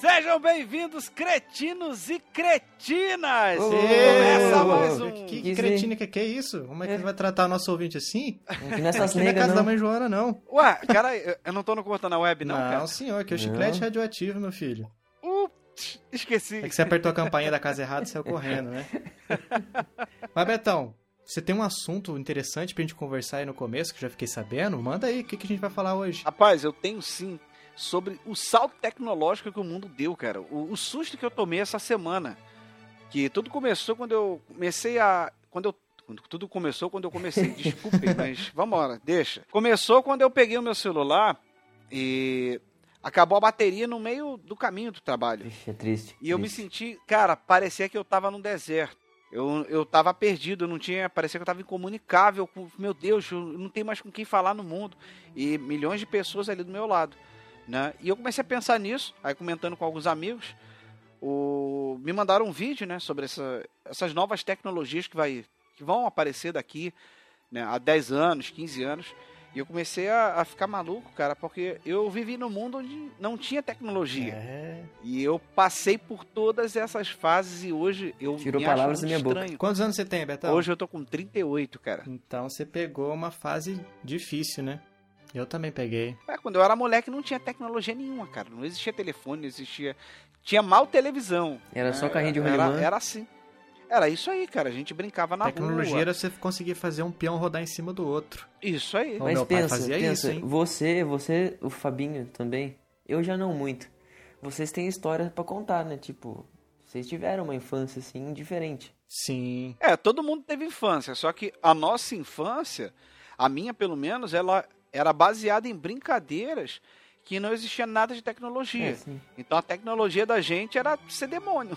Sejam bem-vindos, cretinos e cretinas! Ô, Começa mais um... Que, que cretina que, que é isso? Como é que É. vai tratar nosso ouvinte assim? Nessas Aqui na negras casa da não. mãe Joana, não. Ué, cara, eu- não tô no cortando na web, não, cara? senhor, que é o Não. chiclete radioativo, meu filho. Ups, esqueci. É que você apertou a campainha da casa errada e saiu correndo, né? Mas, Betão, você tem um assunto interessante pra gente conversar aí no começo, que eu já fiquei sabendo? Manda aí, o que, que a gente vai falar hoje? Rapaz, eu tenho sim sobre o salto tecnológico que o mundo deu, cara. O, o susto que eu tomei essa semana. Que tudo começou quando eu comecei a. Quando eu. quando Tudo começou quando eu comecei. Desculpem, mas vambora, deixa. Começou quando eu peguei o meu celular e acabou a bateria no meio do caminho do trabalho. Vixe, é triste. E eu me senti, cara, parecia que eu tava num deserto. Eu, eu tava perdido, eu não tinha. Parecia que eu tava incomunicável com. Meu Deus, eu não tenho mais com quem falar no mundo. E milhões de pessoas ali do meu lado. Né? E eu comecei a pensar nisso, aí comentando com alguns amigos. O, me mandaram um vídeo né, sobre essa, essas novas tecnologias que, vai, que vão aparecer daqui né, há 10 anos, 15 anos. E eu comecei a, a ficar maluco, cara, porque eu vivi num mundo onde não tinha tecnologia. É. E eu passei por todas essas fases e hoje eu Tirou me acho palavras da minha boca. estranho. Quantos anos você tem, Betão? Hoje eu tô com 38, cara. Então você pegou uma fase difícil, né? Eu também peguei. É, quando eu era moleque não tinha tecnologia nenhuma, cara. Não existia telefone, não existia. Tinha mal televisão. Era só É, carrinho de era, rolimã. era assim. Era isso aí, cara. A gente brincava na Tecnologia rua. era você conseguir fazer um peão rodar em cima do outro. Isso aí. O Mas meu pai pensa, fazia pensa, isso, hein? você, você, o Fabinho também, eu já não muito. Vocês têm história pra contar, né? Tipo, vocês tiveram uma infância assim diferente. Sim. É, todo mundo teve infância, só que a nossa infância, a minha pelo menos, ela era baseada em brincadeiras que não existia nada de tecnologia. É. Então a tecnologia da gente era ser demônio.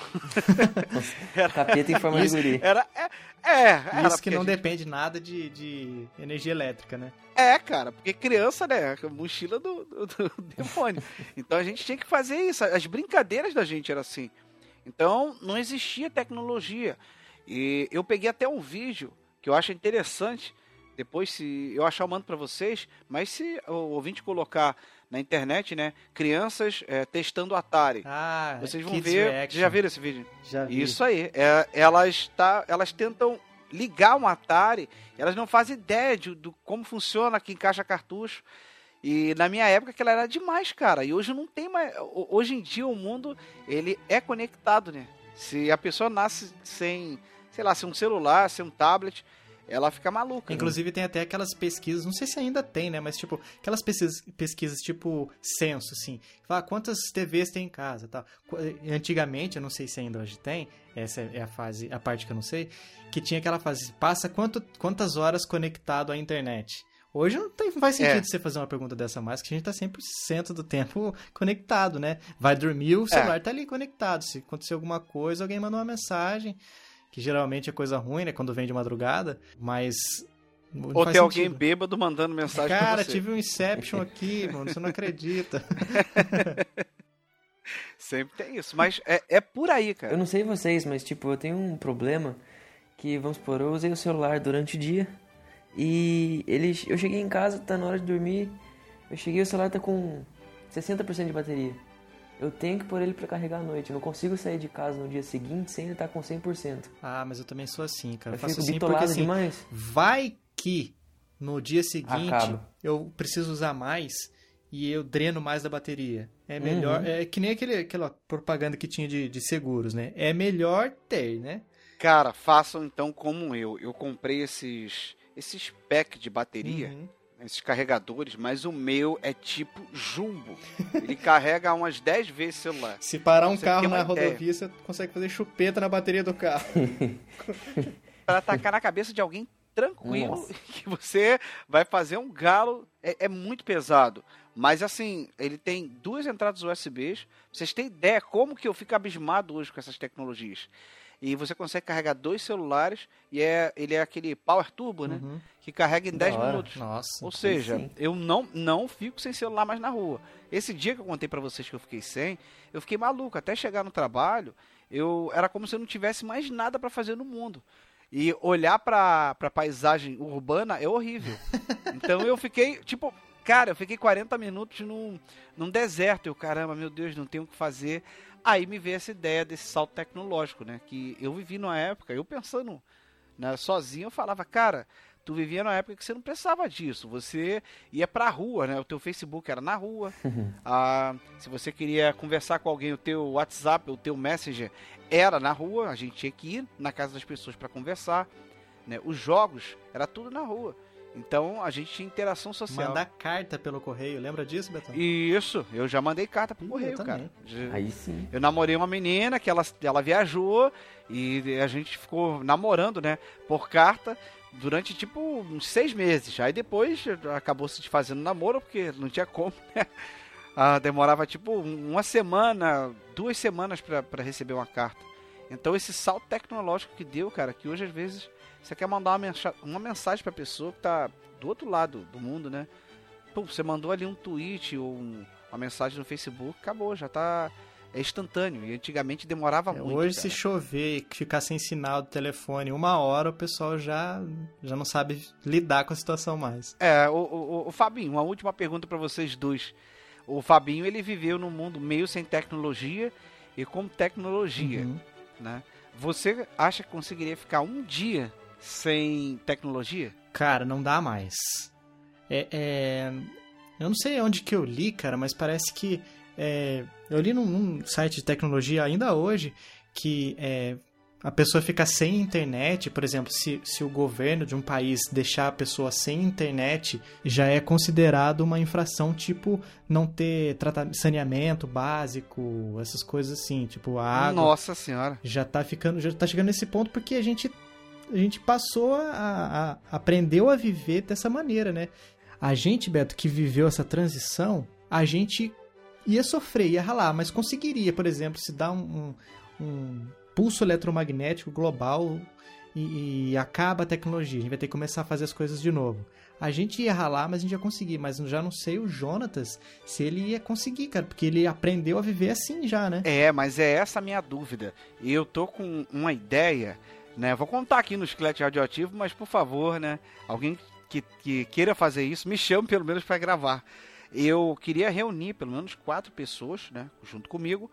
Capeta em forma de Isso. guri. Era. É, é, era Isso que não gente- depende nada de, de energia elétrica, né? É, cara, porque criança, né? Mochila do, do, do demônio. Então a gente tinha que fazer isso. As brincadeiras da gente eram assim. Então não existia tecnologia. E eu peguei até um vídeo que eu acho interessante. Depois, se eu achar, eu mando pra vocês. Mas se o ouvinte colocar na internet, né? Crianças é, testando Atari. Ah, Vocês vão ver. Reaction. Já viram esse vídeo? Já vi. Isso aí. É, elas, tá, elas tentam ligar um Atari, elas não fazem ideia de, do como funciona, que encaixa cartucho. E na minha época aquela era demais, cara. E hoje não tem mais. ho- Hoje em dia o mundo ele é conectado, né? Se a pessoa nasce sem, sei lá, sem um celular, sem um tablet, ela fica maluca. né? Inclusive tem até aquelas pesquisas, não sei se ainda tem, né? Mas tipo, aquelas pesquisas, pesquisas tipo censo, assim. Fala quantas TVs tem em casa tal. Qu- Antigamente, eu não sei se ainda hoje tem, essa é a fase, a parte que eu não sei, que tinha aquela fase, passa quanto, quantas horas conectado à internet. Hoje não, tem, não faz sentido É. você fazer uma pergunta dessa mais, que a gente tá 100% do tempo conectado, né? Vai dormir, o celular tá ali conectado. Se acontecer alguma coisa, alguém manda uma mensagem, que geralmente é coisa ruim, né? Quando vem de madrugada, mas... Ou tem alguém sentido. bêbado mandando mensagem Cara, pra você. tive um Inception aqui, mano, você não acredita. Sempre tem isso. Mas é, é por aí, cara. Eu não sei vocês, mas tipo, eu tenho um problema que, vamos supor, eu usei o celular durante o dia e ele, eu cheguei em casa, tá na hora de dormir, eu cheguei o celular tá com 60% de bateria. Eu tenho que pôr ele pra carregar à noite. Eu não consigo sair de casa no dia seguinte sem ele estar com 100%. Ah, mas eu também sou assim, cara. Eu, Eu faço fico assim porque assim, demais. vai que no dia seguinte Acaba. eu preciso usar mais e eu dreno mais da bateria. É melhor, Uhum. é que nem aquele, aquela propaganda que tinha de, de seguros, né? É melhor ter, né? Cara, façam então como eu. Eu comprei esses esses pack de bateria, Uhum. Esses carregadores, mas o meu é tipo jumbo. Ele carrega umas 10 vezes o celular. Se parar um Você carro na ideia. rodovia, você consegue fazer chupeta na bateria do carro. Pra atacar na cabeça de alguém tranquilo Nossa. que você vai fazer um galo. É, é muito pesado. Mas assim, ele tem duas entradas USBs. Vocês têm ideia como que eu fico abismado hoje com essas tecnologias? E você consegue carregar dois celulares e é, ele é aquele Power Turbo, né? Uhum. Que carrega em Da 10 hora. minutos. Nossa. Ou seja, sim. eu não, não fico sem celular mais na rua. Esse dia que eu contei pra vocês que eu fiquei sem, eu fiquei maluco. Até chegar no trabalho, eu era como se eu não tivesse mais nada pra fazer no mundo. E olhar pra, pra paisagem urbana é horrível. Então eu fiquei, tipo, Cara, eu fiquei 40 minutos num, num deserto. Eu, caramba, meu Deus, não tenho o que fazer. Aí me veio essa ideia desse salto tecnológico, né? Que eu vivi numa época, eu pensando né, sozinho, eu falava, cara, tu vivia numa época que você não precisava disso. Você ia pra rua, né? O teu Facebook era na rua. ah, se você queria conversar com alguém, o teu WhatsApp, o teu Messenger era na rua. A gente tinha que ir na casa das pessoas para conversar. Né? Os jogos, era tudo na rua. Então a gente tinha interação social. Mandar carta pelo correio, lembra disso, Betão? Isso, eu já mandei carta pro correio, cara. Aí sim. Eu namorei uma menina que ela, ela viajou e a gente ficou namorando, né, por carta durante tipo uns seis meses. Aí depois acabou se desfazendo namoro porque não tinha como, né? Ah, demorava tipo uma semana, duas semanas para receber uma carta. Então esse salto tecnológico que deu, cara, que hoje às vezes você quer mandar uma, mensa uma mensagem pra pessoa que tá do outro lado do mundo, né? Pô, você mandou ali um tweet ou um, uma mensagem no Facebook, acabou, já tá. É instantâneo. E antigamente demorava é, muito. Hoje, cara. se chover e ficar sem sinal do telefone uma hora, o pessoal já, já não sabe lidar com a situação mais. É, o, o, o Fabinho, uma última pergunta para vocês dois. O Fabinho, ele viveu num mundo meio sem tecnologia e com tecnologia, uhum. né? Você acha que conseguiria ficar um dia sem tecnologia? Cara, não dá mais. É, é, Eu não sei onde que eu li, cara, mas parece que. É... Eu li num, num, site de tecnologia ainda hoje que é, a pessoa fica sem internet, por exemplo, se, se o governo de um país deixar a pessoa sem internet, já é considerado uma infração, tipo não ter saneamento básico, essas coisas assim, tipo a água. Nossa senhora. Já tá ficando, já tá chegando nesse ponto porque a gente a gente passou a, a aprendeu a viver dessa maneira, né? A gente, Beto, que viveu essa transição, a gente ia sofrer, ia ralar, mas conseguiria, por exemplo, se dar um, um, um pulso eletromagnético global e, e, acaba a tecnologia, a gente vai ter que começar a fazer as coisas de novo. A gente ia ralar, mas a gente ia conseguir, mas já não sei o Jonatas se ele ia conseguir, cara, porque ele aprendeu a viver assim já, né? É, mas é essa a minha dúvida. Eu tô com uma ideia né? Vou contar aqui no esqueleto radioativo, mas por favor, né? Alguém que, que queira fazer isso, me chame pelo menos para gravar. Eu queria reunir pelo menos quatro pessoas, né? Junto comigo,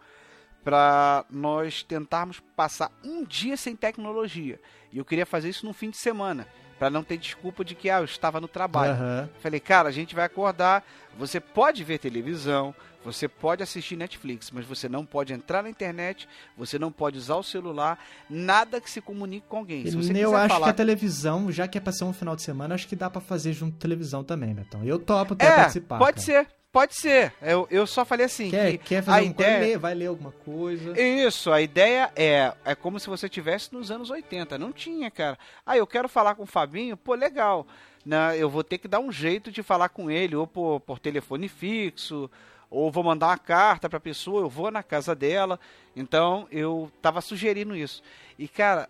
para nós tentarmos passar um dia sem tecnologia. E eu queria fazer isso no fim de semana para não ter desculpa de que ah, eu estava no trabalho. Uhum. Falei, cara, a gente vai acordar. Você pode ver televisão, você pode assistir Netflix, mas você não pode entrar na internet, você não pode usar o celular, nada que se comunique com alguém. Eu acho falar... que a televisão, já que é pra ser um final de semana, acho que dá para fazer junto televisão também, Betão. Eu topo até é, participar. Pode cara. ser. Pode ser. Eu, eu só falei assim. Quer, que quer fazer a ideia... ler, vai ler alguma coisa. Isso, a ideia é é como se você tivesse nos anos 80. Não tinha, cara. Ah, eu quero falar com o Fabinho, pô, legal. Não, eu vou ter que dar um jeito de falar com ele, ou por, por telefone fixo, ou vou mandar uma carta para a pessoa, eu vou na casa dela. Então eu tava sugerindo isso. E cara,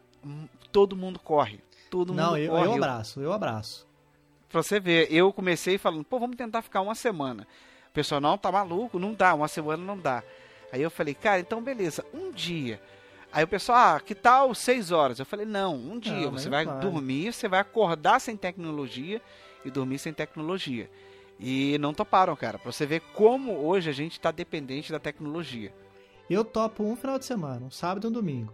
todo mundo corre. Todo Não, mundo eu, corre. eu abraço, eu abraço. Pra você ver, eu comecei falando, pô, vamos tentar ficar uma semana pessoal, não, tá maluco, não dá, uma semana não dá. Aí eu falei, cara, então beleza, um dia. Aí o pessoal, ah, que tal seis horas? Eu falei, não, um dia. Não, você vai vale. dormir, você vai acordar sem tecnologia e dormir sem tecnologia. E não toparam, cara, pra você ver como hoje a gente tá dependente da tecnologia. Eu topo um final de semana, um sábado e um domingo.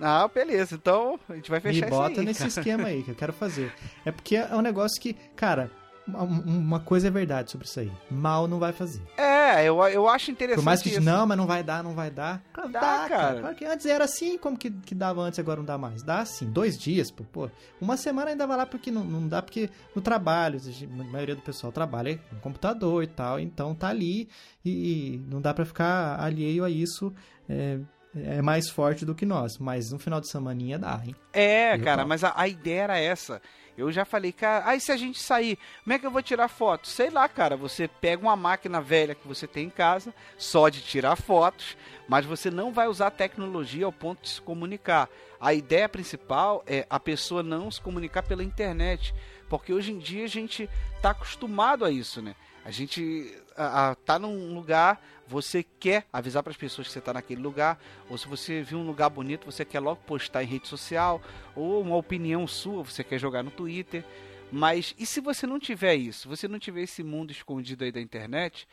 Ah, beleza. Então a gente vai fechar Me bota aí, nesse cara. esquema aí que eu quero fazer. É porque é um negócio que, cara, uma coisa é verdade sobre isso aí. Mal não vai fazer. É, eu, eu acho interessante. Por mais que isso. não, mas não vai dar, não vai dar. Dá, dá cara. Porque antes era assim, como que, que dava antes, agora não dá mais. Dá assim, dois dias, pô. pô. Uma semana ainda vai lá porque não, não dá, porque no trabalho, a maioria do pessoal trabalha no computador e tal, então tá ali e, não dá para ficar alheio a isso. É, é mais forte do que nós, mas no final de semaninha dá, hein? É, eu cara, mas a, a ideia era essa. Eu já falei, cara, aí se a gente sair, como é que eu vou tirar foto? Sei lá, cara, você pega uma máquina velha que você tem em casa, só de tirar fotos, mas você não vai usar tecnologia ao ponto de se comunicar. A ideia principal é a pessoa não se comunicar pela internet, porque hoje em dia a gente está acostumado a isso, né? A gente a, a, tá num lugar, você quer avisar para as pessoas que você está naquele lugar, ou se você viu um lugar bonito, você quer logo postar em rede social, ou uma opinião sua, você quer jogar no Twitter. Mas e se você não tiver isso? Você não tiver esse mundo escondido aí da internet,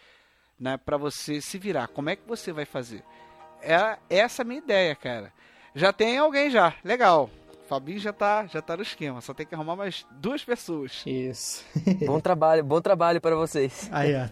né, para você se virar? Como é que você vai fazer? É essa a minha ideia, cara. Já tem alguém já, legal. Fabinho já tá, já tá no esquema, só tem que arrumar mais duas pessoas. Isso. bom trabalho, bom trabalho para vocês. Aí, ó.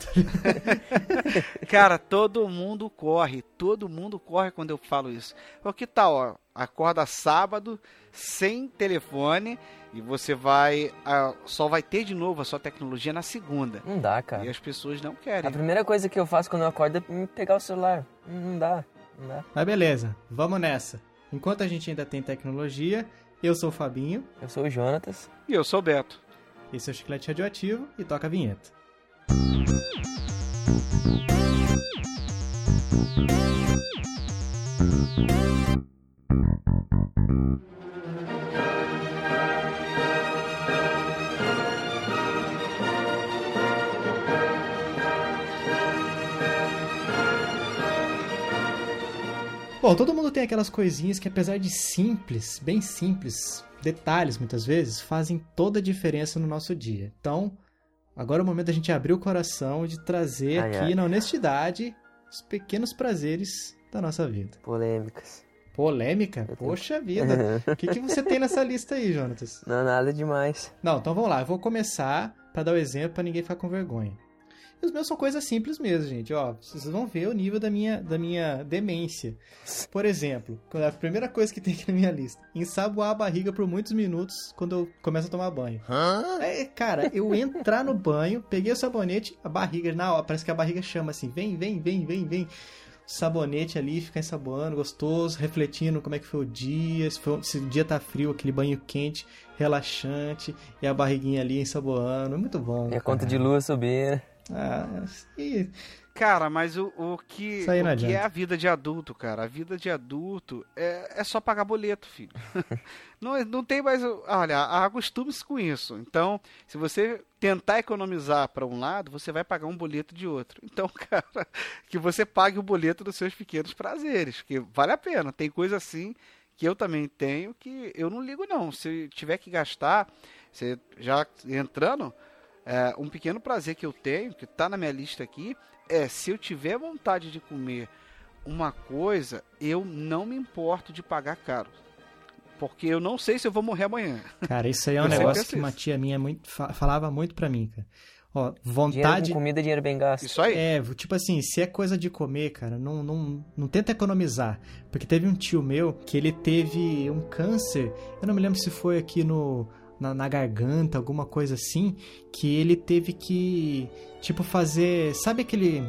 Cara, todo mundo corre, todo mundo corre quando eu falo isso. O que tal, ó, acorda sábado sem telefone e você vai a, só vai ter de novo a sua tecnologia na segunda. Não dá, cara. E as pessoas não querem. A primeira coisa que eu faço quando eu acordo é pegar o celular. Não dá, não dá. Mas beleza, vamos nessa. Enquanto a gente ainda tem tecnologia, eu sou o Fabinho. Eu sou o Jonatas. E eu sou o Beto. Esse é o Chiclete Radioativo e toca a vinheta. Bom, todo mundo tem aquelas coisinhas que, apesar de simples, bem simples, detalhes muitas vezes, fazem toda a diferença no nosso dia. Então, agora é o momento da gente abrir o coração e de trazer Ai, aqui ai. na honestidade os pequenos prazeres da nossa vida. Polêmicas. Polêmica? Poxa vida! O que, que você tem nessa lista aí, Jonatas? Não, nada demais. Não, então vamos lá. Eu vou começar pra dar o exemplo pra ninguém ficar com vergonha. E os meus são coisas simples mesmo, gente. Ó, vocês vão ver o nível da minha, da minha demência. Por exemplo, quando a primeira coisa que tem aqui na minha lista: ensaboar a barriga por muitos minutos quando eu começo a tomar banho. É, cara, eu entrar no banho, peguei o sabonete, a barriga, na hora, parece que a barriga chama assim: vem, vem, vem, vem, vem. Sabonete ali, ficar ensaboando, gostoso, refletindo como é que foi o dia, se, foi- se o dia tá frio, aquele banho quente, relaxante, e a barriguinha ali ensaboando, é muito bom. Minha cara. conta de luz subir. Ah, e- Cara, mas o, o que, o que é a vida de adulto, cara? A vida de adulto é, é só pagar boleto, filho. não, não tem mais. o- Olha, acostume-se com isso. Então, se você tentar economizar para um lado, você vai pagar um boleto de outro. Então, cara, que você pague o boleto dos seus pequenos prazeres, que vale a pena. Tem coisa assim que eu também tenho que eu não ligo, não. Se tiver que gastar, você já entrando. É, um pequeno prazer que eu tenho, que está na minha lista aqui, é se eu tiver vontade de comer uma coisa, eu não me importo de pagar caro. Porque eu não sei se eu vou morrer amanhã. Cara, isso aí é um Eu negócio que uma tia minha muito, fa- falava muito pra mim, cara. Ó, Dinheiro vontade. com comida, dinheiro bem gasto. Isso aí. É, tipo assim, se é coisa de comer, cara, não, não, não tenta economizar. Porque teve um tio meu que ele teve um câncer, eu não me lembro se foi aqui no, na, na garganta, alguma coisa assim, que ele teve que, tipo, fazer. Sabe aquele.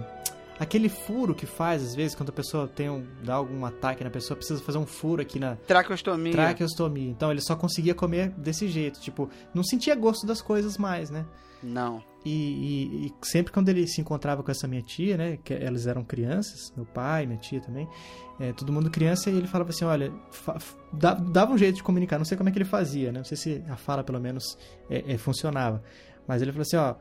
Aquele furo que faz, às vezes, quando a pessoa tem um, dá algum ataque na pessoa, precisa fazer um furo aqui na, Traqueostomia. traqueostomia. Então ele só conseguia comer desse jeito, tipo, não sentia gosto das coisas mais, né? Não. E, e- e sempre quando ele se encontrava com essa minha tia, né? Que elas eram crianças, meu pai, minha tia também, é, todo mundo criança, e ele falava assim: olha, fa- dava um jeito de comunicar, não sei como é que ele fazia, né? Não sei se a fala pelo menos é, é, funcionava. Mas ele falou assim: ó,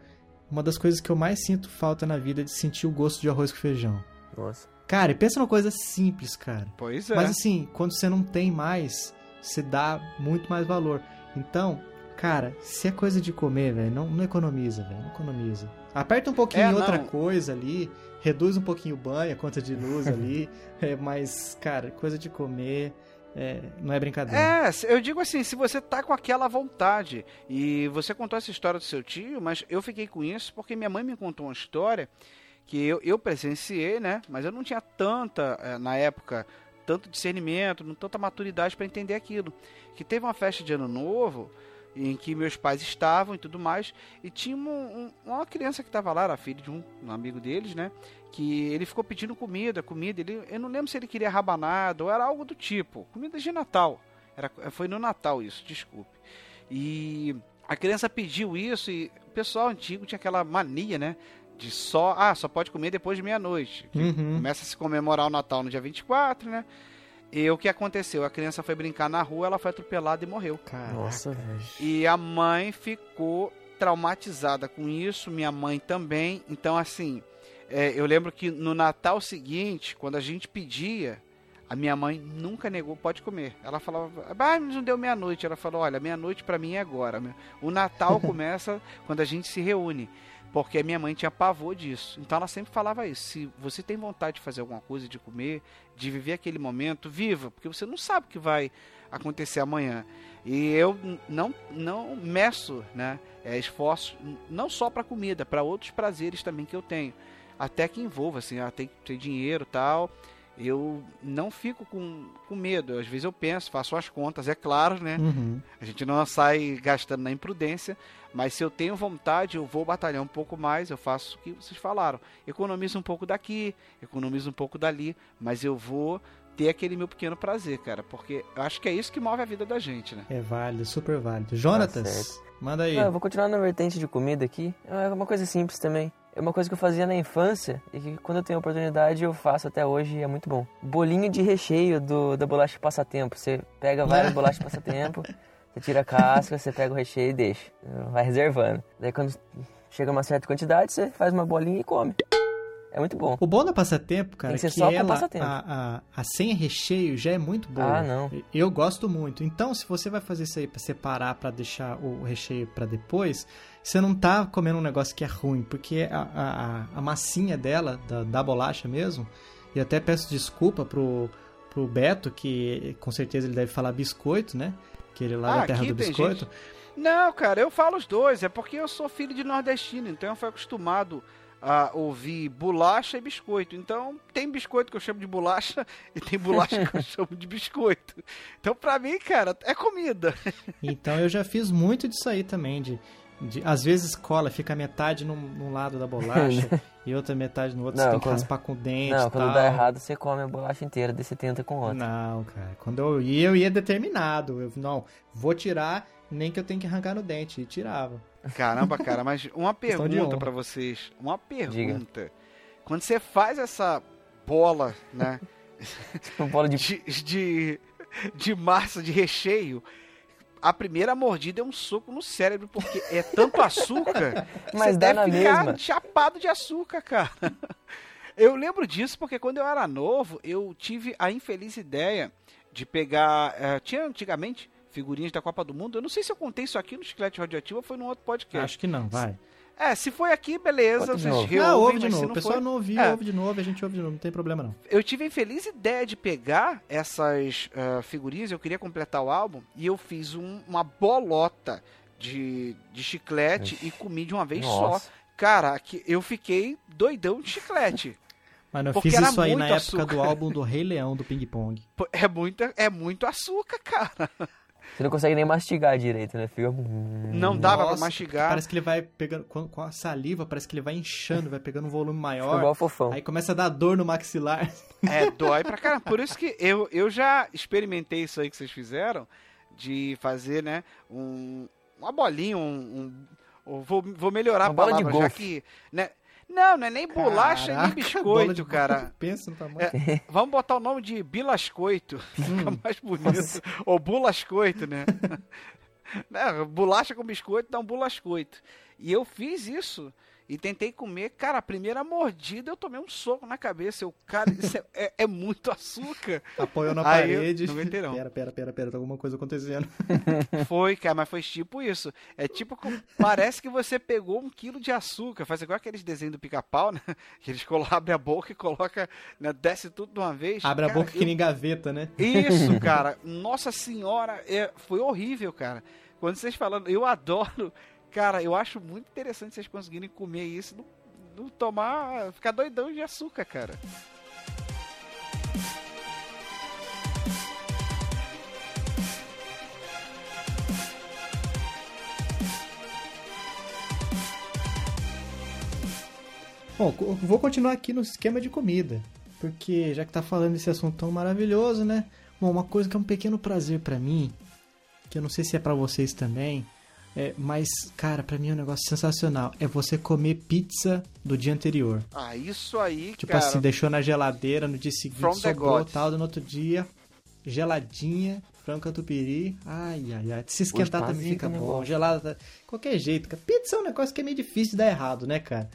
uma das coisas que eu mais sinto falta na vida é de sentir o gosto de arroz com feijão. Nossa. Cara, e pensa numa coisa simples, cara. Pois é. Mas assim, quando você não tem mais, você dá muito mais valor. Então, cara, se é coisa de comer, velho, não, não economiza, velho, não economiza. Aperta um pouquinho É, em outra não. coisa ali, reduz um pouquinho o banho, a conta de luz ali, é, mas, cara, coisa de comer é, não é brincadeira. É, eu digo assim, se você tá com aquela vontade, e você contou essa história do seu tio, mas eu fiquei com isso porque minha mãe me contou uma história que eu, eu presenciei, né? Mas eu não tinha tanta, eh, na época, tanto discernimento, não tanta maturidade para entender aquilo. Que teve uma festa de ano novo em que meus pais estavam e tudo mais, e tinha um- um- uma criança que estava lá, era filho de um, um amigo deles, né? Que ele ficou pedindo comida, comida. Ele, eu não lembro se ele queria rabanada ou era algo do tipo, comida de Natal. Era, foi no Natal isso, desculpe. E a criança pediu isso e o pessoal antigo tinha aquela mania, né? De só, ah, só pode comer depois de meia-noite. Uhum. Começa a se comemorar o Natal no dia 24, né? E o que aconteceu? A criança foi brincar na rua, ela foi atropelada e morreu. Caraca, Nossa, velho. E a mãe ficou traumatizada com isso, minha mãe também. Então, assim, é, eu lembro que no Natal seguinte, quando a gente pedia A minha mãe nunca negou, pode comer. Ela falava, ah, mas não deu meia-noite. Ela falou, olha, meia-noite para mim é agora. O Natal começa quando a gente se reúne. Porque a minha mãe tinha pavor disso. Então ela sempre falava isso. Se você tem vontade de fazer alguma coisa, de comer, de viver aquele momento, viva. Porque você não sabe o que vai acontecer amanhã. E eu não, não meço né, é, esforços, não só para comida, para outros prazeres também que eu tenho. Até que envolva, assim, ah, tem que ter dinheiro tal eu não fico com, com medo. Às vezes eu penso, faço as contas, é claro, né? Uhum. A gente não sai gastando na imprudência, mas se eu tenho vontade, eu vou batalhar um pouco mais, eu faço o que vocês falaram. Economizo um pouco daqui, economizo um pouco dali, mas eu vou ter aquele meu pequeno prazer, cara, porque eu acho que é isso que move a vida da gente, né? É válido, super válido. Jonatas, tá manda aí. Ah, eu vou continuar na vertente de comida aqui. É uma coisa simples também é uma coisa que eu fazia na infância e que quando eu tenho oportunidade eu faço até hoje e é muito bom. Bolinho de recheio do, da bolacha passatempo. Você pega várias bolachas passatempo, você tira a casca, você pega o recheio e deixa. Vai reservando. Daí quando chega uma certa quantidade, você faz uma bolinha e come. É muito bom. O bom da passatempo, cara, Tem que, é que ela. A, a, a sem recheio já é muito boa. Ah, não. Eu gosto muito. Então, se você vai fazer isso aí para separar, para deixar o recheio para depois, você não tá comendo um negócio que é ruim, porque a, a, a massinha dela, da, da bolacha mesmo, e até peço desculpa pro, pro Beto, que com certeza ele deve falar biscoito, né? Que ele lá ah, da terra do biscoito. Gente... Não, cara, eu falo os dois. É porque eu sou filho de nordestino, então eu fui acostumado a ouvir bolacha e biscoito. Então, tem biscoito que eu chamo de bolacha e tem bolacha que eu chamo de biscoito. Então, pra mim, cara, é comida. Então, eu já fiz muito disso aí também, de, de às vezes cola, fica metade num, num lado da bolacha e outra metade no outro, não, você tem quando... que raspar com o dente Não, quando tal. dá errado, você come a bolacha inteira, daí você tenta com outra. Não, cara, quando eu ia, eu ia determinado. Eu, não, vou tirar, nem que eu tenha que arrancar no dente, e tirava. Caramba, cara, mas uma pergunta para vocês. Uma pergunta. Diga. Quando você faz essa bola, né? uma bola de... de... de, de massa, de recheio, a primeira mordida é um soco no cérebro, porque é tanto açúcar. Mas você deve ficar mesma. chapado de açúcar, cara. Eu lembro disso porque quando eu era novo, eu tive a infeliz ideia de pegar. Uh, tinha antigamente figurinhas da Copa do Mundo. Eu não sei se eu contei isso aqui no Chiclete Radioativo ou foi num outro podcast. Acho que não, vai. É, se foi aqui, beleza, vocês reouvem, não, ouve de novo. Não o pessoal foi... não ouviu, é. ouve de novo, a gente ouve de novo, não tem problema não. Eu tive a infeliz ideia de pegar essas uh, figurinhas, eu queria completar o álbum, e eu fiz um, uma bolota de, de chiclete Ixi. e comi de uma vez Nossa. só. Cara, eu fiquei doidão de chiclete. Mas eu fiz isso aí na açúcar. época do álbum do Rei Leão, do Ping Pong. É muito, é muito açúcar, cara. Você não consegue nem mastigar direito, né? Fica... Não dava Nossa, pra mastigar. Parece que ele vai pegando, com a saliva, parece que ele vai inchando, vai pegando um volume maior. Fica igual fofão. Aí começa a dar dor no maxilar. É, dói pra caramba. Por isso que eu, eu já experimentei isso aí que vocês fizeram, de fazer, né, um, uma bolinha, um... um vou, vou melhorar uma a palavra, bola de já que... Né, não, não é nem bolacha Caraca, nem biscoito, cara. Pensa no tamanho. É, vamos botar o nome de bilascoito. Fica mais bonito. Nossa. Ou bulascoito, né? é, bolacha com biscoito dá um bulascoito. E eu fiz isso e tentei comer. Cara, a primeira mordida eu tomei um soco na cabeça. Eu, cara, isso é, é, é muito açúcar. Apoiou na Aí parede. Eu, não não. Pera, pera, pera, pera, tá alguma coisa acontecendo. Foi, cara, mas foi tipo isso. É tipo, parece que você pegou um quilo de açúcar. Faz igual aqueles desenhos do pica-pau, né? Que eles abrem a boca e coloca, né? desce tudo de uma vez. Abre cara, a boca eu... que nem gaveta, né? Isso, cara. Nossa senhora, é... foi horrível, cara. Quando vocês falando, eu adoro Cara, eu acho muito interessante vocês conseguirem comer isso, não, não tomar, ficar doidão de açúcar, cara. Bom, vou continuar aqui no esquema de comida, porque já que tá falando desse assunto tão maravilhoso, né? Bom, uma coisa que é um pequeno prazer para mim, que eu não sei se é para vocês também, é, mas, cara, pra mim é um negócio sensacional. É você comer pizza do dia anterior. Ah, isso aí, tipo cara. Tipo assim, deixou na geladeira, no dia seguinte From sobrou tal, no outro dia, geladinha, frango catupiry. Ai, ai, ai. Se esquentar também fica bom. Gelada, qualquer jeito, cara. Pizza é um negócio que é meio difícil de dar errado, né, cara?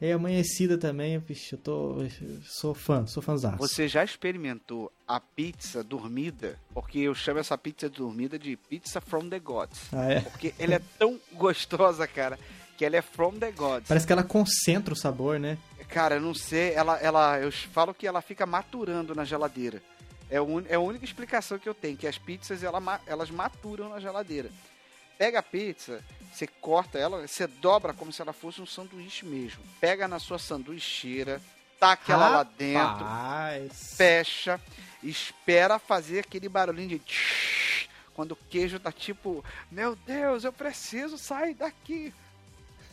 É amanhecida também, vixe, eu tô. eu sou fã, sou fãzão. Você já experimentou a pizza dormida? Porque eu chamo essa pizza dormida de pizza from the gods. Ah, é? Porque ela é tão gostosa, cara, que ela é from the gods. Parece que ela concentra o sabor, né? Cara, eu não sei, ela, ela, eu falo que ela fica maturando na geladeira. É, un, é a única explicação que eu tenho, que as pizzas ela, elas maturam na geladeira. Pega a pizza, você corta ela, você dobra como se ela fosse um sanduíche mesmo. Pega na sua sanduicheira, taca ela lá dentro, fecha, espera fazer aquele barulhinho de tsh, quando o queijo tá tipo, meu Deus, eu preciso sair daqui.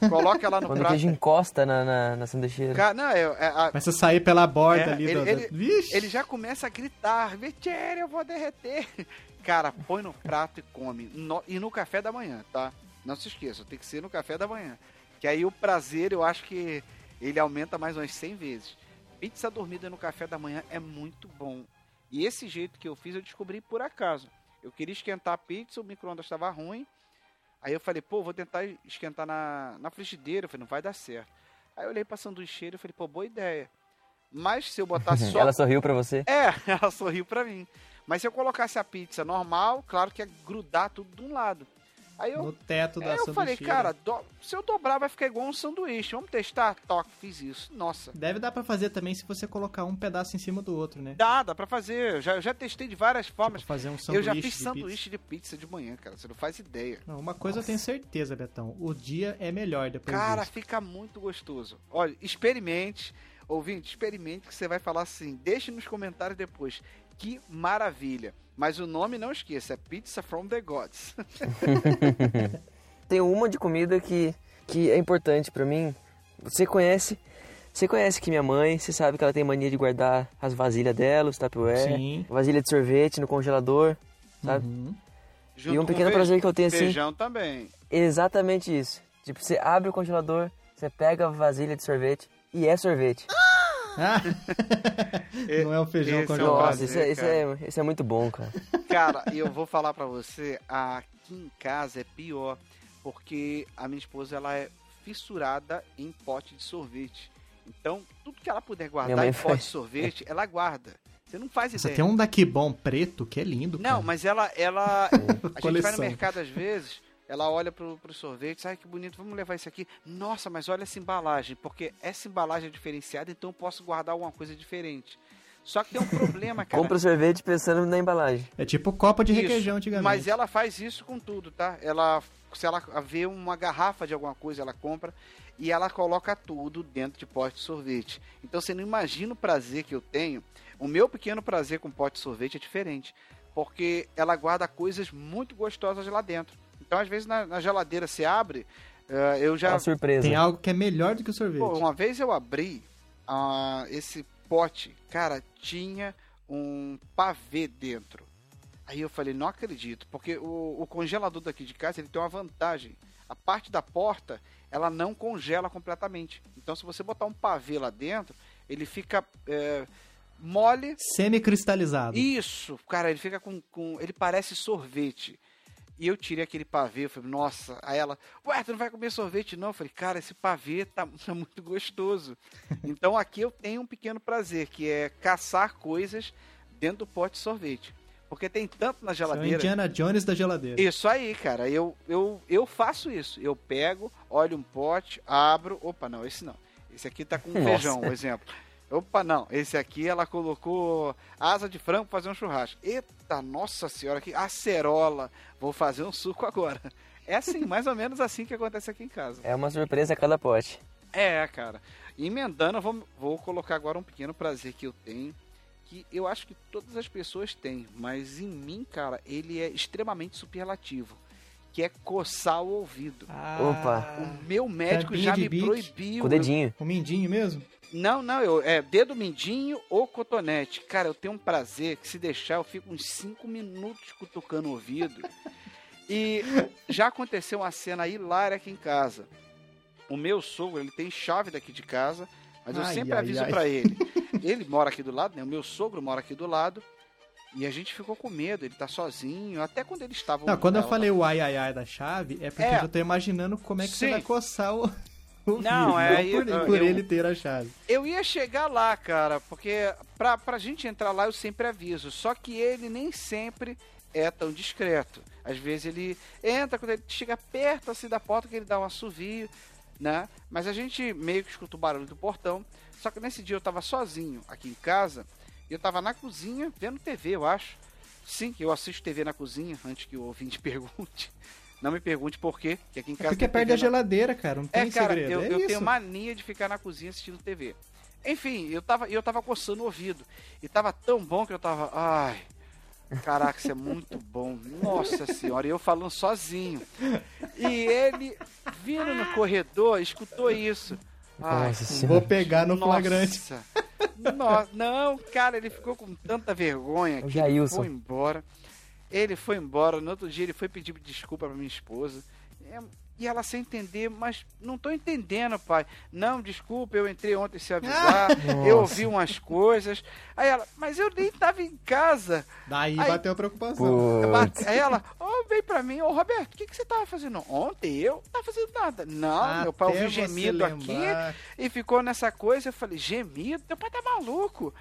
Coloca ela no Quando o prato. queijo encosta na, na, na sanduicheira. Ca- Não, é, é- a- Começa a sair pela borda É, ali ele- do. ele- ele já começa a gritar, Vetieri, eu vou derreter. Cara, põe no prato e come. No- e no café da manhã, tá? Não se esqueça, tem que ser no café da manhã. Que aí o prazer, eu acho que ele aumenta mais umas 100 vezes. Pizza dormida no café da manhã é muito bom. E esse jeito que eu fiz, eu descobri por acaso. Eu queria esquentar a pizza, o micro-ondas estava ruim. Aí eu falei, pô, vou tentar esquentar na, na frigideira. Eu falei, não vai dar certo. Aí eu olhei pra sanduicheira e falei, pô, boa ideia. Mas se eu botasse só Ela sorriu pra você. é, ela sorriu pra mim. Mas se eu colocasse a pizza normal, claro que ia grudar tudo de um lado. Aí eu, No teto da aí eu falei, sanduicheira. cara, do- se eu dobrar vai ficar igual um sanduíche. Vamos testar? Toque, fiz isso. Nossa. Deve dar pra fazer também se você colocar um pedaço em cima do outro, né? Dá, dá pra fazer. Eu já, eu já testei de várias formas. Tipo, fazer um eu sanduíche já fiz de pizza. sanduíche de pizza de manhã, cara. Você não faz ideia. Não, uma coisa eu tenho certeza, Betão. O dia é melhor depois Cara, disso. fica muito gostoso. Olha, experimente. Ouvinte, experimente que você vai falar assim. Deixe nos comentários depois. Que maravilha. Mas o nome não esqueça, é Pizza from the Gods. Tem uma de comida que, que é importante pra mim. Você conhece, você conhece que minha mãe, você sabe que ela tem mania de guardar as vasilhas dela, os Tupperware, Sim. vasilha de sorvete no congelador, sabe? Uhum. Junto um pequeno prazer que eu tenho, assim- Feijão também. Exatamente isso. Tipo, você abre o congelador, você pega a vasilha de sorvete e é sorvete. Ah! Não é o feijão esse é o congelado. Nossa, prazer, isso é, isso, é, isso é muito bom, cara. Cara, eu vou falar pra você, aqui em casa é pior, porque a minha esposa ela é fissurada em pote de sorvete. Então, tudo que ela puder guardar em pote de sorvete, ela guarda. Você não faz Você ideia. tem um daqui bom preto que é lindo, Não, cara. mas ela, ela, a gente vai no mercado às vezes, ela olha pro, pro sorvete, ai que bonito, vamos levar isso aqui. Nossa, mas olha essa embalagem, porque essa embalagem é diferenciada, então eu posso guardar alguma coisa diferente. Só que tem um problema, cara. Compra o sorvete pensando na embalagem. É tipo copa de Isso, requeijão antigamente. Mas ela faz isso com tudo, tá? Ela, se ela vê uma garrafa de alguma coisa, ela compra e ela coloca tudo dentro de pote de sorvete. Então você não imagina o prazer que eu tenho. O meu pequeno prazer com pote de sorvete é diferente, porque ela guarda coisas muito gostosas lá dentro. Então às vezes na, na geladeira você abre, eh, eu É já uma surpresa. Tem algo que é melhor do que o sorvete. Pô, uma vez eu abri ah, esse pote, cara, tinha um pavê dentro. Aí eu falei, não acredito, porque o, o congelador daqui de casa ele tem uma vantagem. A parte da porta, ela não congela completamente. Então, se você botar um pavê lá dentro, ele fica é, mole. Semi-cristalizado. Isso, cara, ele fica com, com. Ele parece sorvete. E eu tirei aquele pavê, eu falei, nossa. Aí ela, ué, tu não vai comer sorvete não? Eu falei, cara, esse pavê tá, tá muito gostoso. então aqui eu tenho um pequeno prazer, que é caçar coisas dentro do pote de sorvete. Porque tem tanto na é geladeira. Indiana Jones da geladeira. Isso aí, cara. Eu, eu, eu faço isso. Eu pego, olho um pote, abro. Opa, não, esse não. Esse aqui tá com Nossa. feijão, um exemplo. Opa, não. Esse aqui ela colocou asa de frango pra fazer um churrasco. Eita, nossa senhora, que acerola. Vou fazer um suco agora. É assim, mais ou menos assim que acontece aqui em casa. É uma surpresa a cada pote. É, cara. Emendando, eu vou, vou colocar agora um pequeno prazer que eu tenho. Que eu acho que todas as pessoas têm, mas em mim, cara, ele é extremamente superlativo. Que é coçar o ouvido. Ah, Opa. O meu médico já de me bique. proibiu. Com o dedinho. O mindinho mesmo? Não, não, eu, é dedo mindinho ou cotonete. Cara, eu tenho um prazer que se deixar eu fico uns 5 minutos cutucando o ouvido. E já aconteceu uma cena hilária aqui em casa. O meu sogro, ele tem chave daqui de casa, mas eu Ai, sempre ai, aviso pra ele. Ele mora aqui do lado, né? O meu sogro mora aqui do lado. E a gente ficou com medo, ele tá sozinho. Até quando eles estavam. Não, quando eu falei o ai ai ai da chave, é porque É. eu já tô imaginando como é que Sim. você vai coçar o. Não, é, não por, eu- por eu- ele ter a chave. Eu ia chegar lá, cara, porque pra, pra gente entrar lá eu sempre aviso. Só que ele nem sempre é tão discreto. Às vezes ele entra, quando ele chega perto assim da porta, que ele dá um assovio, né? Mas a gente meio que escuta o barulho do portão. Só que nesse dia eu tava sozinho aqui em casa. E eu tava na cozinha vendo TV, eu acho. Sim, eu assisto TV na cozinha, antes que o ouvinte pergunte. Não me pergunte por quê, que aqui em casa Porque é tem perto TV da na- geladeira, cara. Não tem é, cara, segredo. eu, é eu isso. tenho mania de ficar na cozinha assistindo TV. Enfim, eu tava, eu tava coçando o ouvido. E tava tão bom que eu tava. Ai. Caraca, isso é muito bom. Nossa senhora, e eu falando sozinho. E ele, vindo no corredor, escutou isso. Ai, Nossa senhora. Vou pegar no flagrante. nossa. Nossa, não, cara, ele ficou com tanta vergonha que ele foi embora. Ele foi embora, no outro dia ele foi pedir desculpa pra minha esposa. É, E ela sem entender, mas não tô entendendo, pai. Não, desculpa, eu entrei ontem sem avisar, eu ouvi umas coisas. Aí ela, mas eu nem tava em casa. Daí Aí- bateu a preocupação. Putz. Aí ela, ô, vem pra mim, ô Roberto, o que, que você tava fazendo ontem? Eu não tava fazendo nada. Não, meu pai Até ouviu gemido aqui lembrar. e ficou nessa coisa. Eu falei, gemido? Teu pai tá maluco.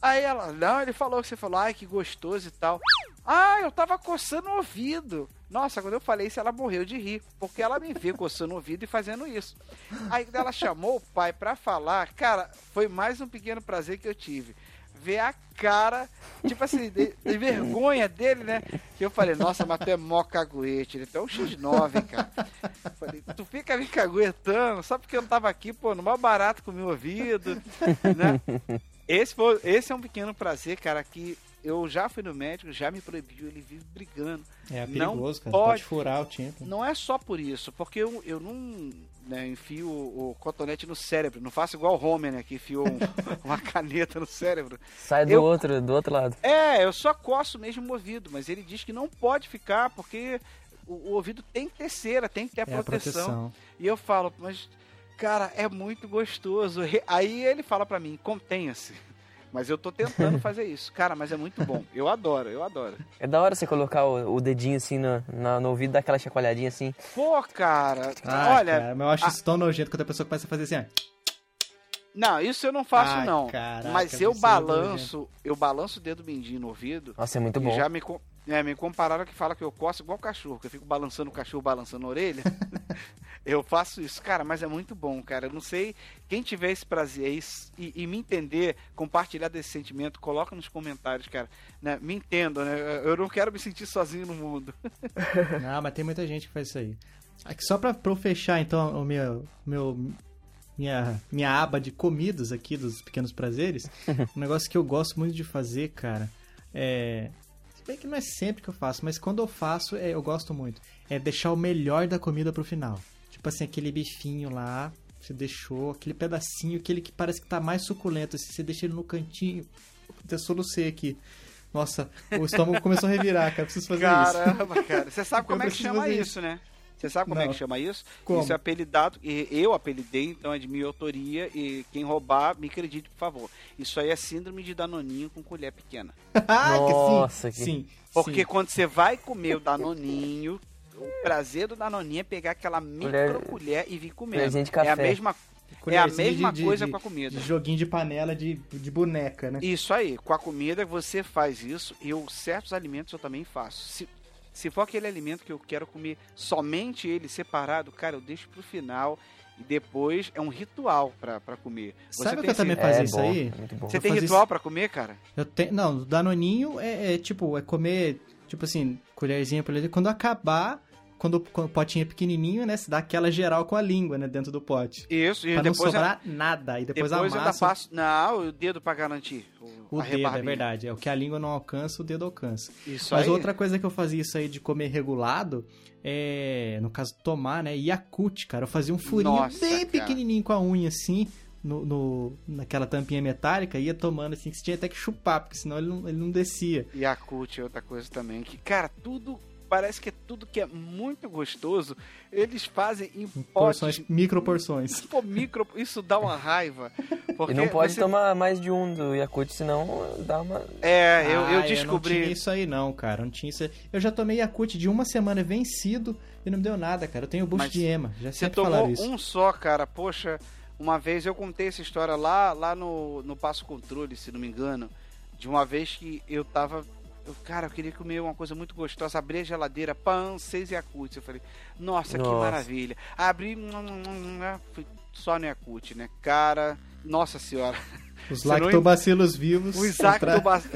Aí ela, não, ele falou que você falou, ai, que gostoso e tal. Ah, eu tava coçando o ouvido. Nossa, quando eu falei isso, ela morreu de rir, porque ela me vê coçando o ouvido e fazendo isso. Aí ela chamou o pai pra falar, cara, foi mais um pequeno prazer que eu tive. Ver a cara, tipo assim, de, de vergonha dele, né? Que eu falei, nossa, mas tu é mó caguete, ele tem um X9, cara. Falei, tu fica me caguetando, só porque eu tava aqui, pô, no maior barato com o meu ouvido, né? Esse, foi, esse é um pequeno prazer, cara, que eu já fui no médico, já me proibiu, ele vive brigando. É Não perigoso, cara. pode. Pode furar o tímpano. Não é só por isso, porque eu, eu não né, enfio o, o cotonete no cérebro, não faço igual o Homer, né, que enfiou um- uma caneta no cérebro. Sai do Eu- outro, do outro lado. É, eu só coço mesmo o ouvido, mas ele diz que não pode ficar, porque o, o ouvido tem que ter cera, tem que ter a, É a proteção. proteção. E eu falo, mas, cara, é muito gostoso. Aí ele fala pra mim, contenha-se. Mas eu tô tentando fazer isso. Cara, mas é muito bom. Eu adoro, eu adoro. É da hora você colocar o, o dedinho assim no, na- no ouvido, dar aquela chacoalhadinha assim. Pô, cara, Ah, olha. cara, mas eu acho ah, isso tão nojento quando a pessoa começa a fazer assim, ó. Não, isso eu não faço, não. caraca, mas eu balanço, eu balanço o dedo mindinho no ouvido. Nossa, é muito e bom. já me, é, me compararam que fala que eu coço igual cachorro, que eu fico balançando o cachorro, balançando a orelha. eu faço isso, cara, mas é muito bom, cara. Eu não sei, quem tiver esse prazer aí e, e me entender, compartilhar desse sentimento, coloca nos comentários, cara. Né? Me entendam, né? Eu não quero me sentir sozinho no mundo. Não, mas tem muita gente que faz isso aí. Aqui, só pra, pra eu fechar, então, o meu, meu, minha, minha aba de comidas aqui dos pequenos prazeres, um negócio que eu gosto muito de fazer, cara, é... Bem que não é sempre que eu faço, mas quando eu faço, é, eu gosto muito. É deixar o melhor da comida pro final. Tipo assim, aquele bifinho lá, você deixou, aquele pedacinho, aquele que parece que tá mais suculento, assim, você deixa ele no cantinho. Até solucei aqui. Nossa, o estômago começou a revirar, cara. Preciso fazer isso. Caramba, cara. Você sabe como é que chama fazer isso, né? Você sabe como é Não. que chama isso? Como? Isso é apelidado, e eu apelidei, então é de minha autoria, e quem roubar, me acredite, por favor. Isso aí é síndrome de danoninho com colher pequena. Ah, que Nossa, sim, que- sim. Porque sim. quando você vai comer o danoninho, o prazer do danoninho é pegar aquela micro colher e vir de É a café. mesma, é a Colherzinha mesma de- coisa de- com a comida. de joguinho de panela de, de boneca, né? Isso aí, com a comida você faz isso. Eu certos alimentos eu também faço. Se, se for aquele alimento que eu quero comer somente ele separado, cara, eu deixo pro final e depois é um ritual pra pra comer. Você Sabe o que eu também fazia é isso bom, aí? é. Você eu tem ritual pra comer, cara? Eu tenho, não, o danoninho é, é tipo, é comer, tipo assim, colherzinha por ali. Quando acabar, quando, quando o potinho é pequenininho, né, se dá aquela geral com a língua, né, dentro do pote. Isso, e Pra não depois, eu- sobrar nada. E depois, depois amassa passo. Não, o dedo pra garantir. o a dedo, é verdade. É o que a língua não alcança, o dedo alcança. Isso Mas aí. outra coisa que eu fazia isso aí de comer regulado é, no caso, tomar, né? Yakult, cara. Eu fazia um furinho Nossa, bem cara. pequenininho com a unha assim, no, no- naquela tampinha metálica, ia tomando assim, que você tinha até que chupar, porque senão ele não, ele não descia. Yakult é outra coisa também. Que, cara, tudo parece que tudo que é muito gostoso, eles fazem em Porções, micro porções. Pô, micro, isso dá uma raiva. Porque E não pode você- tomar mais de um do Yakult, senão dá uma. É, eu, Ah, eu não descobri. tinha isso aí não, cara. Não tinha isso aí. Eu já tomei Yakult de uma semana vencido e não me deu nada, cara. Eu tenho boost Mas de ema. Já Você sempre tomou falaram isso. um só, cara. Poxa, uma vez eu contei essa história lá, lá no, no Passo Controle, se não me engano. De uma vez que eu tava. Eu, cara, eu queria comer uma coisa muito gostosa. Abri a geladeira, pão, seis Yakult. Eu falei, nossa, que Nossa. maravilha. Abri, fui só no Yakult, né? Cara, nossa senhora. Os Você não lactobacilos vivos. É, os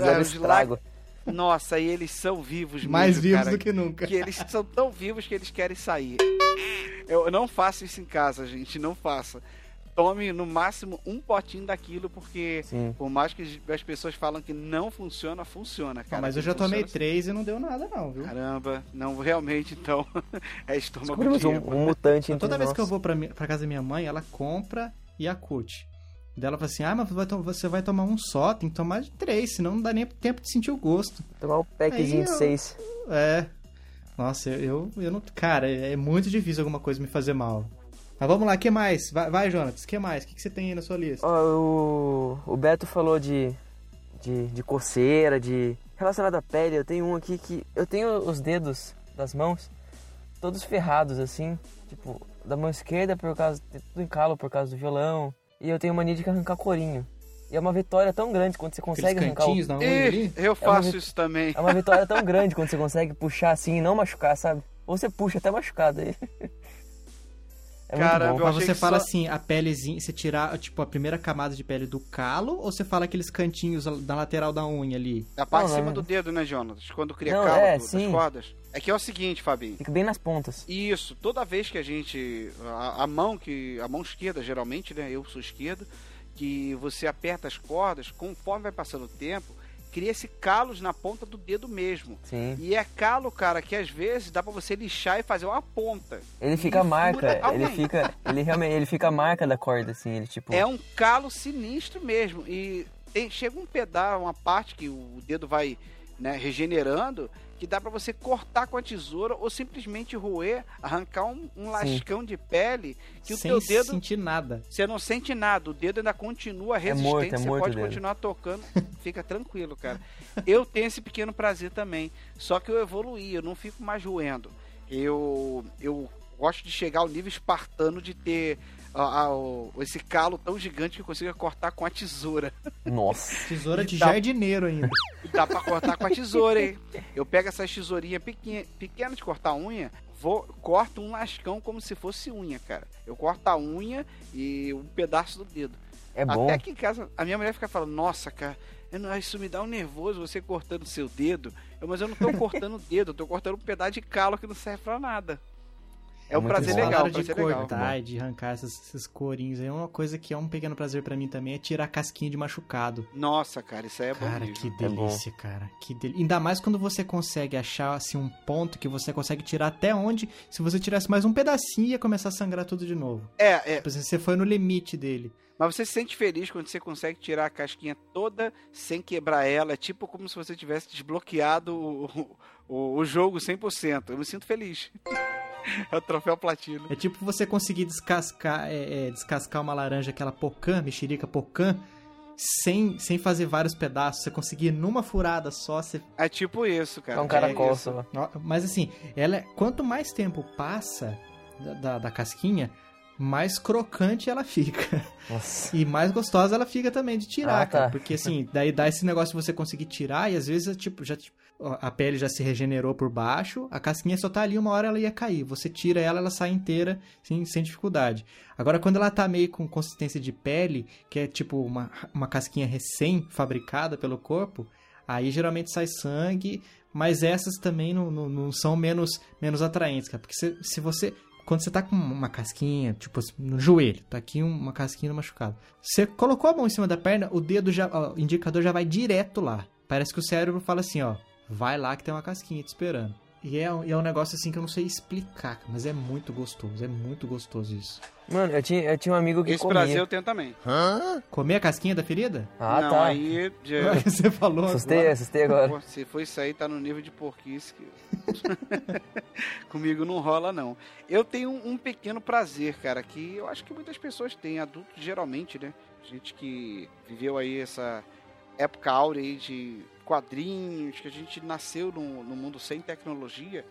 la- estrago. Nossa, e eles são vivos Mais mesmo, vivos cara. do que nunca. que eles são tão vivos que eles querem sair. Eu não faço isso em casa, gente, não faça. Tome no máximo um potinho daquilo, porque Sim. por mais que as pessoas falam que não funciona, funciona, Não, cara. mas eu já tomei funciona- três e não deu nada não, viu? Caramba, não realmente então é estômago Descobrimos de um, um mutante entre Toda vez nós. que eu vou pra, pra casa da minha mãe, ela compra Yakult. Daí ela fala assim, ah, mas você vai tomar um só, tem que tomar de três, senão não dá nem tempo de sentir o gosto. Tomar um packzinho de eu- seis. É. Nossa, eu, eu, eu não. Cara, é muito difícil alguma coisa me fazer mal. Mas vamos lá, o que mais? Vai, vai Jonas, o que mais? O que, que você tem aí na sua lista? Ó, o, o Beto falou de, de, de coceira, de. Relacionado à pele, eu tenho um aqui que. Eu tenho os dedos das mãos todos ferrados, assim. Tipo, da mão esquerda por causa. Tudo em calo por causa do violão. E eu tenho mania de arrancar corinho. E é uma vitória tão grande quando você consegue Aqueles arrancar o. cantinhos na Ih, ali? eu faço vi- isso também. É uma vitória tão grande quando você consegue puxar assim e não machucar, sabe? Ou você puxa até machucado aí. É Caramba, muito bom. eu Mas você fala só- assim, a pelezinha, você tirar, tipo, a primeira camada de pele do calo, ou você fala aqueles cantinhos da lateral da unha ali? A parte de cima não. do dedo, né, Jonas? Quando cria Não, calo é, do- das cordas. É que é o seguinte, Fabinho. Fica bem nas pontas. Isso, toda vez que a gente. A, a mão que. A mão esquerda, geralmente, né? Eu sou esquerdo, que você aperta as cordas, conforme vai passando o tempo, cria-se calos na ponta do dedo mesmo. Sim. E é calo, cara, que às vezes dá pra você lixar e fazer uma ponta. Ele fica a Ele marca, ele fica, ele realmente, ele fica a marca da corda assim, ele tipo, É um calo sinistro mesmo. E tem- chega um pedaço, uma parte que o dedo vai né, regenerando, que dá pra você cortar com a tesoura ou simplesmente roer, arrancar um, um lascão de pele que sem o teu dedo sentir nada. Você não sente nada, o dedo ainda continua resistente, morto, é você pode dedo. continuar tocando, fica tranquilo, cara. Eu tenho esse pequeno prazer também, só que eu evoluí, eu não fico mais roendo. Eu, eu gosto de chegar ao nível espartano de ter a- a- o- esse calo tão gigante que eu consiga cortar com a tesoura. nossa. Tesoura de Dá- jardineiro ainda. Dá pra cortar com a tesoura, hein? Eu pego essas tesourinhas pequenas pequena de cortar unha, vou, corto um lascão como se fosse unha, cara. Eu corto a unha e um pedaço do dedo. É bom. Até que em casa, a minha mulher fica falando, nossa, cara, isso me dá um nervoso você cortando seu dedo. Eu, mas eu não tô cortando o dedo, eu tô cortando um pedaço de calo que não serve pra nada. É, É um prazer legal, de prazer legal. cortar e de arrancar esses, esses corinhos aí. Uma coisa que é um pequeno prazer pra mim também é tirar a casquinha de machucado. Nossa, cara, isso aí é Cara, bom que mesmo. É delícia, cara. Que del... Ainda mais quando você consegue achar assim um ponto que você consegue tirar até onde, se você tirasse mais um pedacinho ia começar a sangrar tudo de novo. É, é, Tipo assim, você foi no limite dele. mas você se sente feliz quando você consegue tirar a casquinha toda sem quebrar ela. É tipo como se você tivesse desbloqueado o, o, o jogo 100%. Eu me sinto feliz. É o troféu platino. É tipo você conseguir descascar, é, é, descascar uma laranja, aquela pocã, mexerica pocã, sem, sem fazer vários pedaços. Você conseguir numa furada só, você É tipo isso, cara. É um caracol isso. só. Ó, Mas assim, ela é- quanto mais tempo passa da, da, da casquinha, mais crocante ela fica. Nossa. E mais gostosa ela fica também de tirar, Ah, cara. tá. Porque assim, daí dá esse negócio de você conseguir tirar e às vezes é tipo, já tipo, a pele já se regenerou por baixo, a casquinha só tá ali, uma hora ela ia cair. Você tira ela, ela sai inteira sem, sem dificuldade. Agora, quando ela tá meio com consistência de pele, que é tipo uma, uma casquinha recém-fabricada pelo corpo, aí geralmente sai sangue, mas essas também não, não, não são menos, menos atraentes, cara. Porque se, se você. Quando você tá com uma casquinha, tipo assim, no joelho, tá aqui uma casquinha no machucado. Você colocou a mão em cima da perna, o dedo já. ó, o indicador já vai direto lá. Parece que o cérebro fala assim, ó. Vai lá que tem uma casquinha te esperando. E é, e é um negócio assim que eu não sei explicar, mas é muito gostoso, é muito gostoso isso. Mano, eu tinha, eu tinha um amigo que Esse comia. prazer eu tenho também. Comer a casquinha da ferida? Ah, não, tá. aí. já- Você falou Assustei, agora. assustei agora. Pô, se for isso aí, tá no nível de porquice que. Comigo não rola, não. Eu tenho um, um pequeno prazer, cara, que eu acho que muitas pessoas têm, adultos geralmente, né? Gente que viveu aí essa época áurea de quadrinhos, que a gente nasceu no, no mundo sem tecnologia.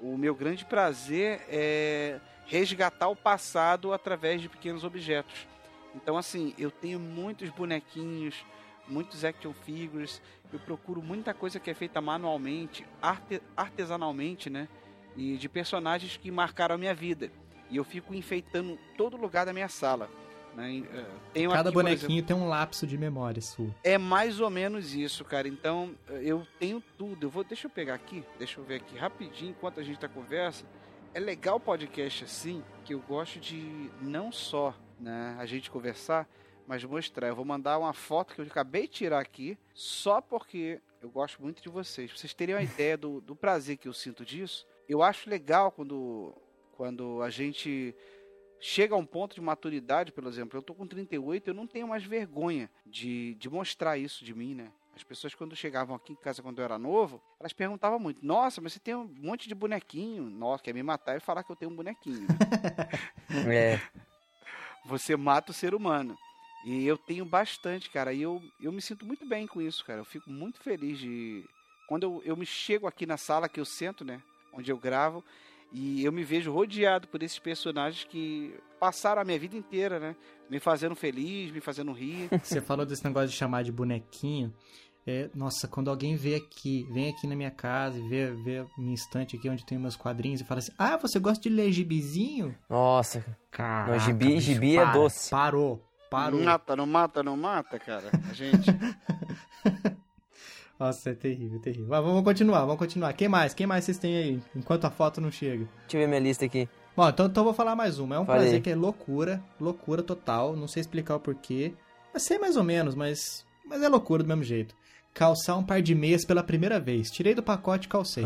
O meu grande prazer é resgatar o passado através de pequenos objetos. Então, assim, eu tenho muitos bonequinhos, muitos action figures, eu procuro muita coisa que é feita manualmente, arte- artesanalmente, né? E de personagens que marcaram a minha vida. E eu fico enfeitando todo lugar da minha sala. Né? Eh, Tenho Cada aqui, bonequinho tem um lapso de memória sua. é mais ou menos isso, cara. Então, eu tenho tudo. Eu vou, deixa eu pegar aqui, deixa eu ver aqui rapidinho enquanto a gente tá conversa. É legal o podcast assim, que eu gosto de não só, né, a gente conversar, mas mostrar. Eu vou mandar uma foto que eu acabei de tirar aqui, só porque eu gosto muito de vocês. Pra vocês terem uma ideia do, do prazer que eu sinto disso. Eu acho legal quando quando a gente chega a um ponto de maturidade, por exemplo, eu tô com 38, eu não tenho mais vergonha de, de mostrar isso de mim, né? As pessoas quando chegavam aqui em casa quando eu era novo, elas perguntavam muito: "Nossa, mas você tem um monte de bonequinho? Nossa, quer me matar e falar que eu tenho um bonequinho?" É. Você mata o ser humano. E eu tenho bastante, cara. E eu, eu me sinto muito bem com isso, cara. Eu fico muito feliz de. Quando eu, eu me chego aqui na sala que eu sento, né? Onde eu gravo. E eu me vejo rodeado por esses personagens que passaram a minha vida inteira, né? Me fazendo feliz, me fazendo rir. Você falou desse negócio de chamar de bonequinho. É, nossa, quando alguém vê aqui, vem aqui na minha casa e vê, vê minha estante aqui onde tem meus quadrinhos e fala assim: Ah, você gosta de ler gibizinho? Nossa. Não, gibi- bicho, gibi é para, doce. Parou, parou. Mata, não mata, não mata, cara. A gente. Nossa, é terrível, é terrível. Mas vamos continuar, vamos continuar. Quem mais? Quem mais vocês têm aí? Enquanto a foto não chega. Deixa eu ver minha lista aqui. Bom, então, então eu vou falar mais uma. É um Fala aí. prazer que é loucura, loucura total. Não sei explicar o porquê. Mas sei mais ou menos, mas, mas é loucura do mesmo jeito. Calçar um par de meias pela primeira vez. Tirei do pacote e calcei.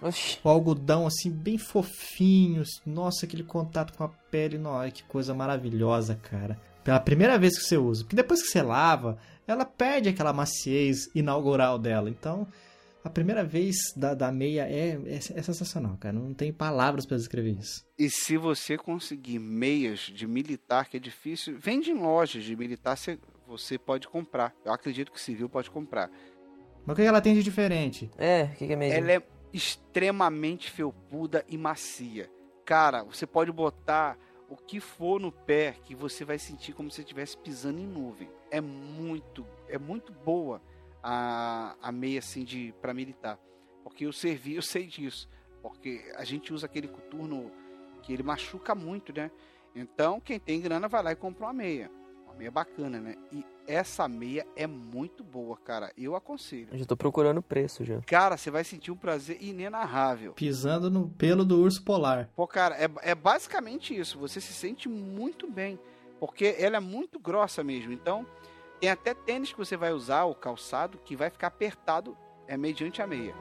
Oxi. O algodão assim, bem fofinho. Nossa, aquele contato com a pele. Nossa, que coisa maravilhosa, cara. Pela primeira vez que você usa. Porque depois que você lava, ela perde aquela maciez inaugural dela. Então, a primeira vez da, da meia é, é, é sensacional, cara. Não tem palavras pra descrever isso. E se você conseguir meias de militar, que é difícil, vende em lojas de militar, você, você pode comprar. Eu acredito que civil pode comprar. Mas o que ela tem de diferente? É, o que, que é mesmo? Ela é extremamente felpuda e macia. Cara, você pode botar o que for no pé que você vai sentir como se estivesse pisando em nuvem. É muito, é muito boa a, a meia assim de para militar, porque eu servi, eu sei disso, porque a gente usa aquele coturno que ele machuca muito, né? Então quem tem grana vai lá e compra uma meia, uma meia bacana, né? E essa meia é muito boa, cara. Eu aconselho. Eu já tô procurando o preço já. Cara, você vai sentir um prazer inenarrável. Pisando no pelo do urso polar. Pô, cara, é, é basicamente isso. Você se sente muito bem. Porque ela é muito grossa mesmo. Então, tem até tênis que você vai usar, o calçado, que vai ficar apertado é mediante a meia.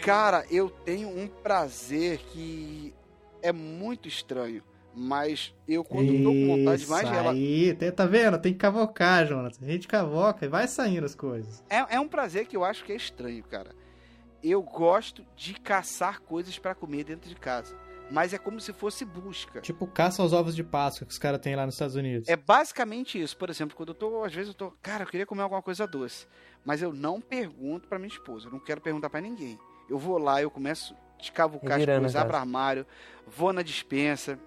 Cara, eu tenho um prazer que é muito estranho. Mas eu, quando tô com vontade de mais Isso aí, tem- tá vendo? Tem que cavocar, Jonathan. A gente cavoca e vai saindo as coisas. É, é um prazer que eu acho que é estranho, cara. Eu gosto de caçar coisas pra comer dentro de casa. Mas é como se fosse busca. Tipo caça aos ovos de Páscoa que os caras têm lá nos Estados Unidos. É basicamente isso. Por exemplo, quando eu tô, às vezes eu tô, cara, eu queria comer alguma coisa doce. Mas eu não pergunto pra minha esposa. Eu não quero perguntar pra ninguém. Eu vou lá, eu começo Revirando coisas, a abro armário, vou na dispensa.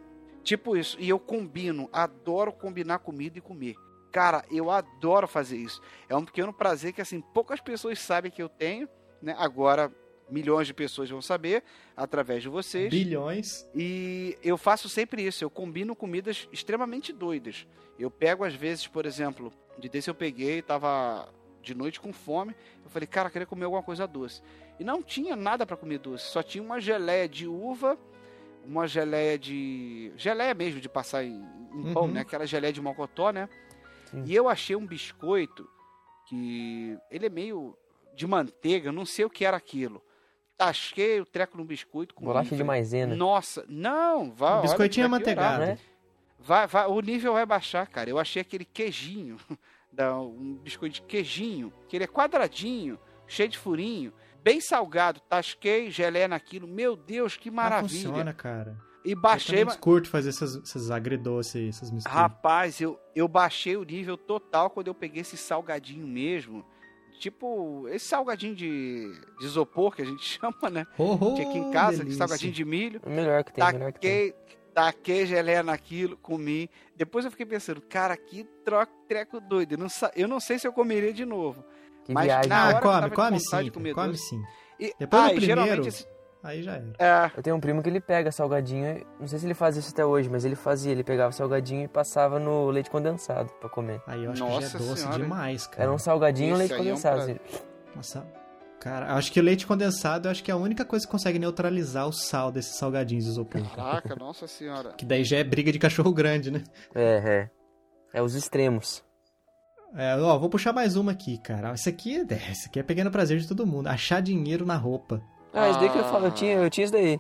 Tipo isso. E eu combino, adoro combinar comida e comer. Cara, eu adoro fazer isso. É um pequeno prazer que, assim, poucas pessoas sabem que eu tenho, né? Agora, milhões de pessoas vão saber, através de vocês. Bilhões. E eu faço sempre isso, eu combino comidas extremamente doidas. Eu pego às vezes, por exemplo, de desse eu peguei, tava de noite com fome, eu falei, cara, eu queria comer alguma coisa doce. E não tinha nada para comer doce, só tinha uma geleia de uva, uma geleia de geleia mesmo de passar em, em pão, Uhum. né? Aquela geleia de mocotó, né? Sim. E eu achei um biscoito que ele é meio de manteiga, eu não sei o que era aquilo. Tasquei o treco no biscoito com Bolacha de maisena. Nossa, não, vai. O biscoitinho vai piorar. amanteigado. né? Vai, vai, o nível vai baixar, cara. Eu achei aquele queijinho, da, um biscoito de queijinho, que ele é quadradinho, cheio de furinho, bem salgado. Tasquei, gelé naquilo. Meu Deus, que Mas maravilha. funciona, cara. E Eu baixei, também curto fazer essas, essas agridoces, essas misturas. Rapaz, eu, eu baixei o nível total quando eu peguei esse salgadinho mesmo. Tipo, esse salgadinho de, de isopor que a gente chama, né? Oh, oh, Que aqui em casa, que delícia. salgadinho de milho. O melhor que tem, o melhor que tem. Taquei, gelé naquilo, comi. Depois eu fiquei pensando, cara, que troco, treco doido. Eu não, eu não sei se eu comeria de novo. Que Mas viagem. na Ah, hora eu come, come sim, come doce. sim. E, Depois ah, do e primeiro- esse- Aí já era. é, Eu tenho um primo que ele pega salgadinho, não sei se ele faz isso até hoje, mas ele fazia, ele pegava salgadinho e passava no leite condensado pra comer. Aí eu acho Nossa que já é doce senhora, demais, cara. Era um salgadinho e um leite aí é um condensado. assim. Nossa, cara, acho que leite condensado eu acho que é a única coisa que consegue neutralizar o sal desses salgadinhos de isopor. cara. caraca, nossa senhora. Que daí já é briga de cachorro grande, né? É, é. É os extremos. É, ó, vou puxar mais uma aqui, cara. Isso aqui, é, isso aqui é pegando prazer de todo mundo. Achar dinheiro na roupa. Ah, isso daí que eu Ah. falo, eu tinha, eu tinha isso daí.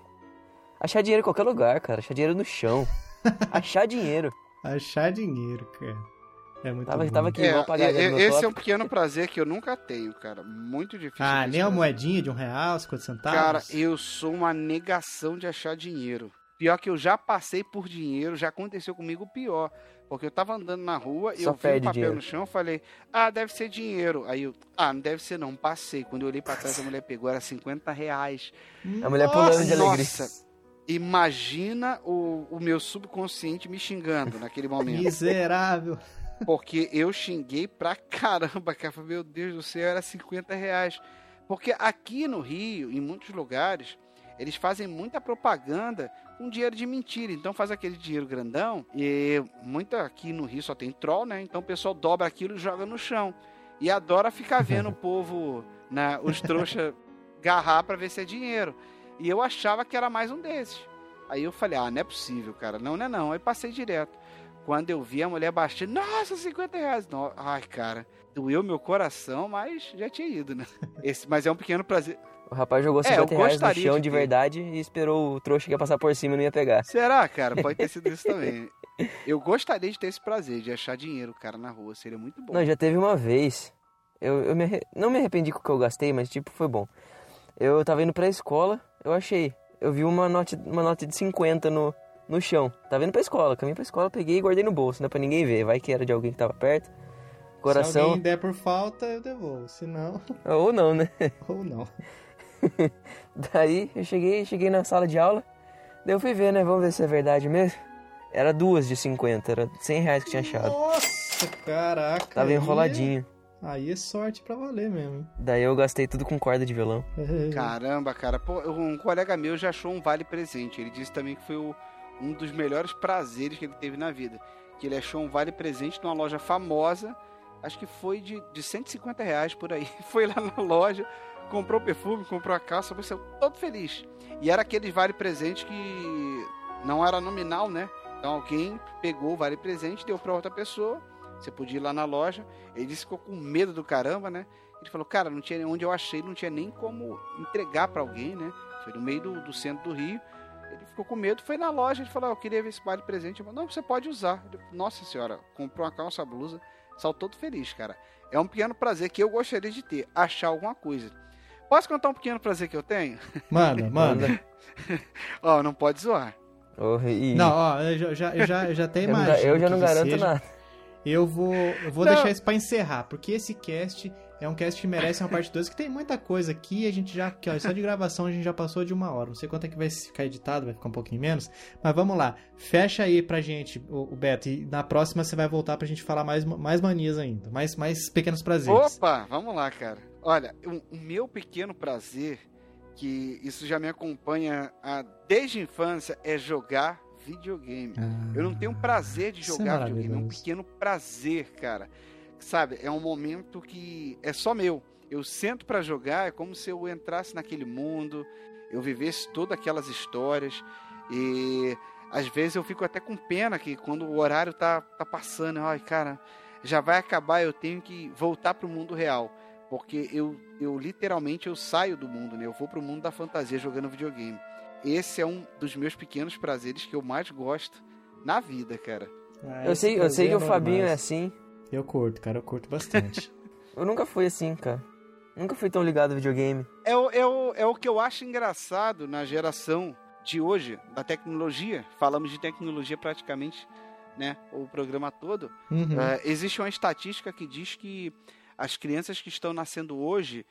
Achar dinheiro em qualquer lugar, cara. Achar dinheiro no chão. Achar dinheiro. Achar dinheiro, cara. É muito Tava, bom. tava aqui, É, vou apagar e- esse top. é um pequeno prazer que eu nunca tenho, cara. Muito difícil. Ah, nem uma moedinha de um real, 50 centavos? Cara, eu sou uma negação de achar dinheiro. Pior que eu já passei por dinheiro, já aconteceu comigo o pior. Porque eu tava andando na rua e Só eu vi um papel dinheiro. no chão, falei, ah, deve ser dinheiro. Aí eu, ah, não deve ser não, passei. Quando eu olhei pra trás, a mulher pegou, era 50 reais. A mulher pulando de alegria. Nossa, imagina o, o meu subconsciente me xingando naquele momento. Miserável. Porque eu xinguei pra caramba, cara. Falei, Meu Deus do céu, era 50 reais. Porque aqui no Rio, em muitos lugares, eles fazem muita propaganda com dinheiro de mentira. Então faz aquele dinheiro grandão. E muita aqui no Rio só tem troll, né? Então o pessoal dobra aquilo e joga no chão. E adora ficar vendo o povo, né, os trouxas garrar pra ver se é dinheiro. E eu achava que era mais um desses. Aí eu falei, ah, não é possível, cara. Não, não é não. Aí passei direto. Quando eu vi a mulher baixando, nossa, 50 reais. No- Ai, cara, doeu meu coração, mas já tinha ido, né? Esse, mas é um pequeno prazer. O rapaz jogou É, eu 50 reais no chão de de verdade e esperou o trouxa que ia passar por cima e não ia pegar. Será, cara? Pode ter sido isso também. Eu gostaria de ter esse prazer, de achar dinheiro, cara, na rua. Seria muito bom. Não, já teve uma vez. Eu, eu me arre- não me arrependi com o que eu gastei, mas tipo, foi bom. Eu tava indo pra escola, eu achei. Eu vi uma nota, uma nota de 50 no, no chão. Tava indo pra escola, caminhei pra escola, peguei e guardei no bolso, não é pra ninguém ver. Vai que era de alguém que tava perto. Se Coração. alguém der por falta, eu devolvo. Se não, Ou não, né? ou não. Daí eu cheguei, cheguei na sala de aula, daí eu fui ver, né? Vamos ver se é verdade mesmo. Era duas de 50, era 100 reais que tinha achado. Nossa, caraca. Tava enroladinho. Aí é sorte pra valer mesmo, hein? Daí eu gastei tudo com corda de violão. Caramba, cara. Pô, um colega meu já achou um vale presente. Ele disse também que foi o- um dos melhores prazeres que ele teve na vida. Que ele achou um vale presente numa loja famosa. Acho que foi de, de 150 reais por aí. Foi lá na loja, comprou perfume, comprou a calça, você todo feliz. E era aquele vale presente que não era nominal, né? Então alguém pegou o vale presente, deu pra outra pessoa. Você podia ir lá na loja. Ele disse que ficou com medo do caramba, né? Ele falou, cara, não tinha onde eu achei, não tinha nem como entregar pra alguém, né? Foi no meio do, do centro do Rio. Ele ficou com medo, foi na loja, ele falou, ah, eu queria ver esse vale presente. Eu falei, não, você pode usar. Ele, Nossa senhora, comprou uma calça, blusa, saiu todo feliz, cara. É um pequeno prazer que eu gostaria de ter, achar alguma coisa. Posso contar um pequeno prazer que eu tenho? Manda, manda. Ó, não pode zoar. Oh, e- Não, ó, eu já, eu já, eu já, até imagino. eu já não garanto seja. nada. Eu vou, eu vou Não. deixar isso pra encerrar, porque esse cast é um cast que merece uma parte 2, que tem muita coisa aqui, a gente já, aqui, ó, só de gravação a gente já passou de uma hora. Não sei quanto é que vai ficar editado, vai ficar um pouquinho menos, mas vamos lá. Fecha aí pra gente, o, o Beto, e na próxima você vai voltar pra gente falar mais, mais manias ainda, mais, mais pequenos prazeres. Opa, vamos lá, cara. Olha, o, o meu pequeno prazer, que isso já me acompanha a- desde a infância, é jogar videogame. Ah, Eu não tenho prazer de Isso é jogar videogame, é um pequeno prazer, cara. Sabe, é um momento que é só meu. Eu sento pra jogar, é como se eu entrasse naquele mundo, eu vivesse todas aquelas histórias e às vezes eu fico até com pena que quando o horário tá, tá passando, ai, cara, já vai acabar, eu tenho que voltar pro mundo real. Porque eu, eu literalmente eu saio do mundo, né? Eu vou pro mundo da fantasia jogando videogame. Esse é um dos meus pequenos prazeres que eu mais gosto na vida, cara. Ah, eu sei, eu sei que o Fabinho é assim. Eu curto, cara, eu curto bastante. eu nunca fui assim, cara. Nunca fui tão ligado ao videogame. É o, é, o, é o que eu acho engraçado na geração de hoje, da tecnologia. Falamos de tecnologia praticamente né, o programa todo. Uhum. Uh, existe uma estatística que diz que as crianças que estão nascendo hoje,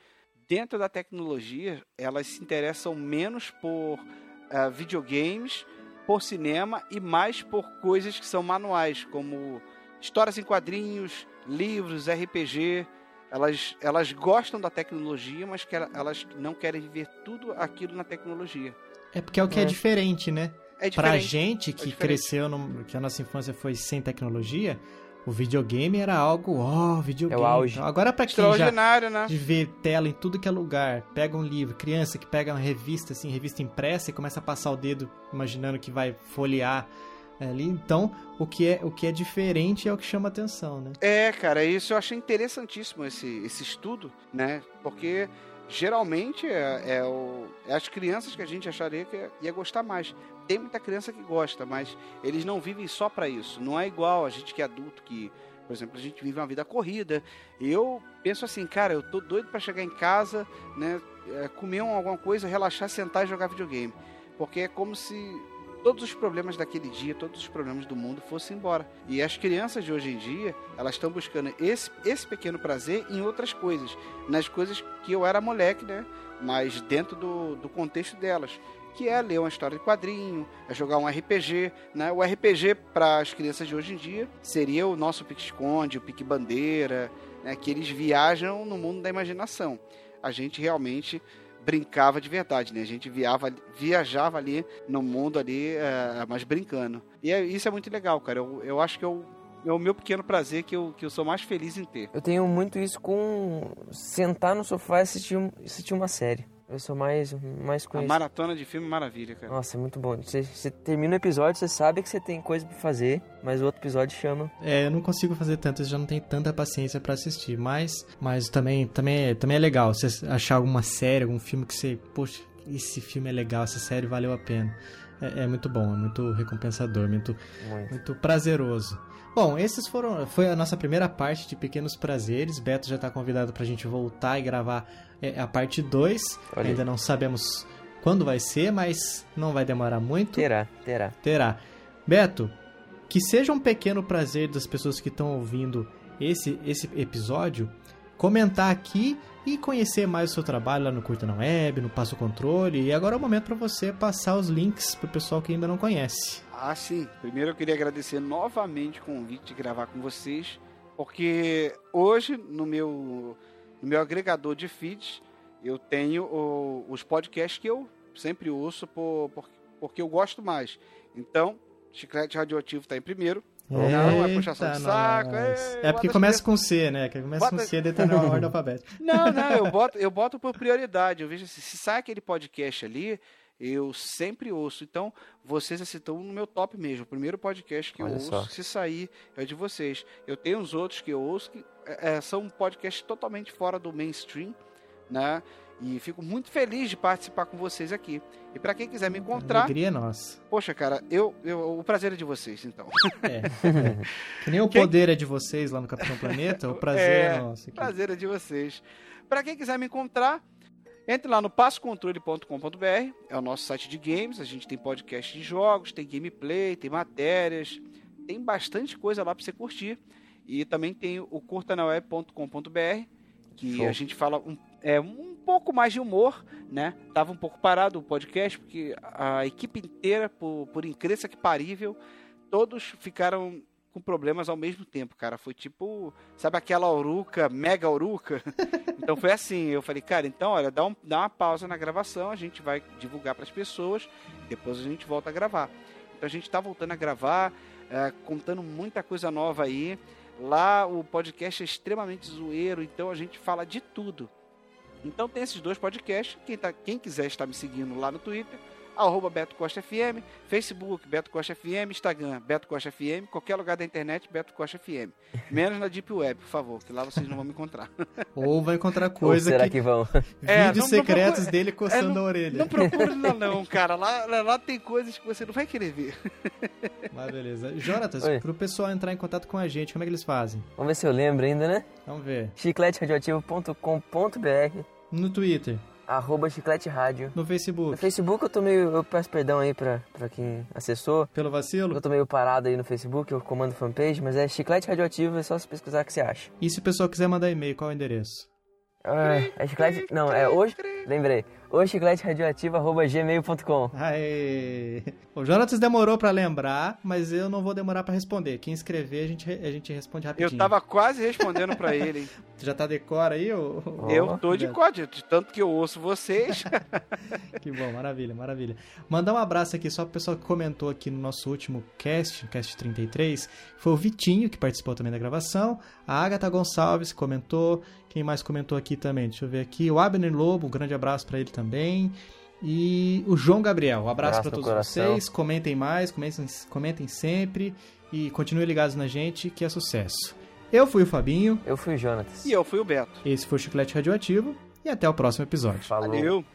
dentro da tecnologia, elas se interessam menos por uh, videogames, por cinema e mais por coisas que são manuais, como histórias em quadrinhos, livros, RPG. Elas, elas gostam da tecnologia, mas que elas não querem viver tudo aquilo na tecnologia. É porque é o que é, é diferente, né? É diferente. Pra gente é que é cresceu, no, que a nossa infância foi sem tecnologia, o videogame era algo, ó, oh, videogame. É o auge. Então, agora pra quem já né? de ver tela em tudo que é lugar, pega um livro, criança que pega uma revista, assim, revista impressa e começa a passar o dedo imaginando que vai folhear ali. Então, o que é, o que é diferente é o que chama atenção, né? É, cara, isso eu achei interessantíssimo esse, esse estudo, né? Porque geralmente é, é, o, é as crianças que a gente acharia que ia gostar mais. Tem muita criança que gosta, mas eles não vivem só para isso. Não é igual a gente que é adulto que por exemplo, a gente vive uma vida corrida. Eu penso assim, cara, eu tô doido para chegar em casa, né, é, comer alguma coisa, relaxar, sentar e jogar videogame. Porque é como se todos os problemas daquele dia, todos os problemas do mundo fossem embora. E as crianças de hoje em dia, elas estão buscando esse, esse pequeno prazer em outras coisas, nas coisas que eu era moleque, né? Mas dentro do, do contexto delas, que é ler uma história de quadrinho, é jogar um RPG, né? O RPG para as crianças de hoje em dia seria o nosso pique-esconde, o pique-bandeira, né? Que eles viajam no mundo da imaginação. A gente realmente brincava de verdade, né? A gente viava, viajava ali no mundo ali, é, mas brincando. E é, isso é muito legal, cara. Eu, eu acho que eu, é o meu pequeno prazer que eu, que eu sou mais feliz em ter. Eu tenho muito isso com sentar no sofá e assistir, assistir uma série. Eu sou mais, mais com A maratona de filme é maravilha, cara. Nossa, é muito bom. Você, você termina o episódio, você sabe que você tem coisa pra fazer, mas o outro episódio chama. É, eu não consigo fazer tanto, eu já não tenho tanta paciência para assistir. Mas, mas também, também, é, também é legal você achar alguma série, algum filme que você. Poxa, esse filme é legal, essa série valeu a pena. É, é muito bom, é muito recompensador, muito, muito. muito prazeroso. Bom, esses foram foi a nossa primeira parte de pequenos prazeres. Beto já está convidado para a gente voltar e gravar é, a parte 2. Ainda não sabemos quando vai ser, mas não vai demorar muito. Terá, terá. Terá. Beto, que seja um pequeno prazer das pessoas que estão ouvindo esse esse episódio comentar aqui e conhecer mais o seu trabalho lá no Curta na Web, no Passo Controle. E agora é o momento para você passar os links para o pessoal que ainda não conhece. Ah, sim. Primeiro eu queria agradecer novamente o convite de gravar com vocês, porque hoje no meu, no meu agregador de feeds eu tenho o, os podcasts que eu sempre ouço por, por, porque eu gosto mais. Então, Chiclete Radioativo está em primeiro. Eita, não, é puxação de saco. É, é porque começa com C, né? Que começa bota... com C dentro da ordem alfabética. Não, não, eu boto, eu boto por prioridade. Eu vejo assim, se sai aquele podcast ali, eu sempre ouço. Então, vocês estão no meu top mesmo. O primeiro podcast que Olha eu ouço, só. se sair, é de vocês. Eu tenho os outros que eu ouço que é, é, são podcasts totalmente fora do mainstream, né? E fico muito feliz de participar com vocês aqui. E para quem quiser me encontrar. Alegria nossa. Poxa, cara, eu, eu, o prazer é de vocês, então. É. que nem o quem... poder é de vocês lá no Capitão Planeta, o prazer é, é nosso. O prazer é de vocês. Para quem quiser me encontrar, entre lá no passocontrole.com.br, é o nosso site de games. A gente tem podcast de jogos, tem gameplay, tem matérias, tem bastante coisa lá para você curtir. E também tem o curtanaweb.com.br, que Show. a gente fala um, é, um pouco mais de humor, né? Tava um pouco parado o podcast, porque a equipe inteira, por, por incrível que parível, todos ficaram com problemas ao mesmo tempo, cara. Foi tipo, sabe aquela oruca, mega oruca? então foi assim, eu falei, cara, então, olha, dá, um, dá uma pausa na gravação, a gente vai divulgar para as pessoas, depois a gente volta a gravar. Então a gente tá voltando a gravar, é, contando muita coisa nova aí. Lá o podcast é extremamente zoeiro, então a gente fala de tudo. Então tem esses dois podcasts. Quem, tá, quem quiser estar me seguindo lá no Twitter, arroba Beto Costa FM, Facebook, Beto Costa FM, Instagram, Beto Costa FM, qualquer lugar da internet, Beto Costa FM. Menos na Deep Web, por favor, que lá vocês não vão me encontrar. Ou vai encontrar coisa Ou será que... que vão? É, Vídeos não- não secretos procura- dele coçando É, não- a orelha. Não procura lá não, cara. Lá, lá, lá tem coisas que você não vai querer ver. Mas beleza. Jonatas, Oi. pro pessoal entrar em contato com a gente, como é que eles fazem? Vamos ver se eu lembro ainda, né? Vamos ver. chicleteradioativo.com.br No Twitter, arroba chiclete rádio. no No Facebook, Facebook eu tô meio. Eu peço perdão aí pra, pra quem acessou. pelo vacilo. Eu tô meio parado aí no Facebook, eu comando fanpage, mas é chiclete radioativo, é só se pesquisar que você acha. E se o pessoal quiser mandar e-mail, qual é o endereço? Ah, é chiclete. Não, é hoje. Lembrei. O chiclete radioativo arroba gmail.com. Aê! O Jonatas demorou pra lembrar, mas eu não vou demorar pra responder. Quem escrever, a gente, a gente responde rapidinho. Eu tava quase respondendo pra ele, hein? Tu já tá decora aí? Ô, ô, Eu tô de código, de tanto que eu ouço vocês. Que bom, maravilha, maravilha. Mandar um abraço aqui só pro pessoal que comentou aqui no nosso último cast, cast 33. Foi o Vitinho, que participou também da gravação. A Agatha Gonçalves comentou. Quem mais comentou aqui também? Deixa eu ver aqui. O Abner Lobo, um grande abraço pra ele também. E o João Gabriel. Um abraço Abraço pra no todos coração. vocês. Comentem mais, comentem, comentem sempre. E continuem ligados na gente, que é sucesso. Eu fui o Fabinho. Eu fui o Jonatas. e eu fui o Beto. Esse foi o Chiclete Radioativo. E até o próximo episódio. Falou. Valeu.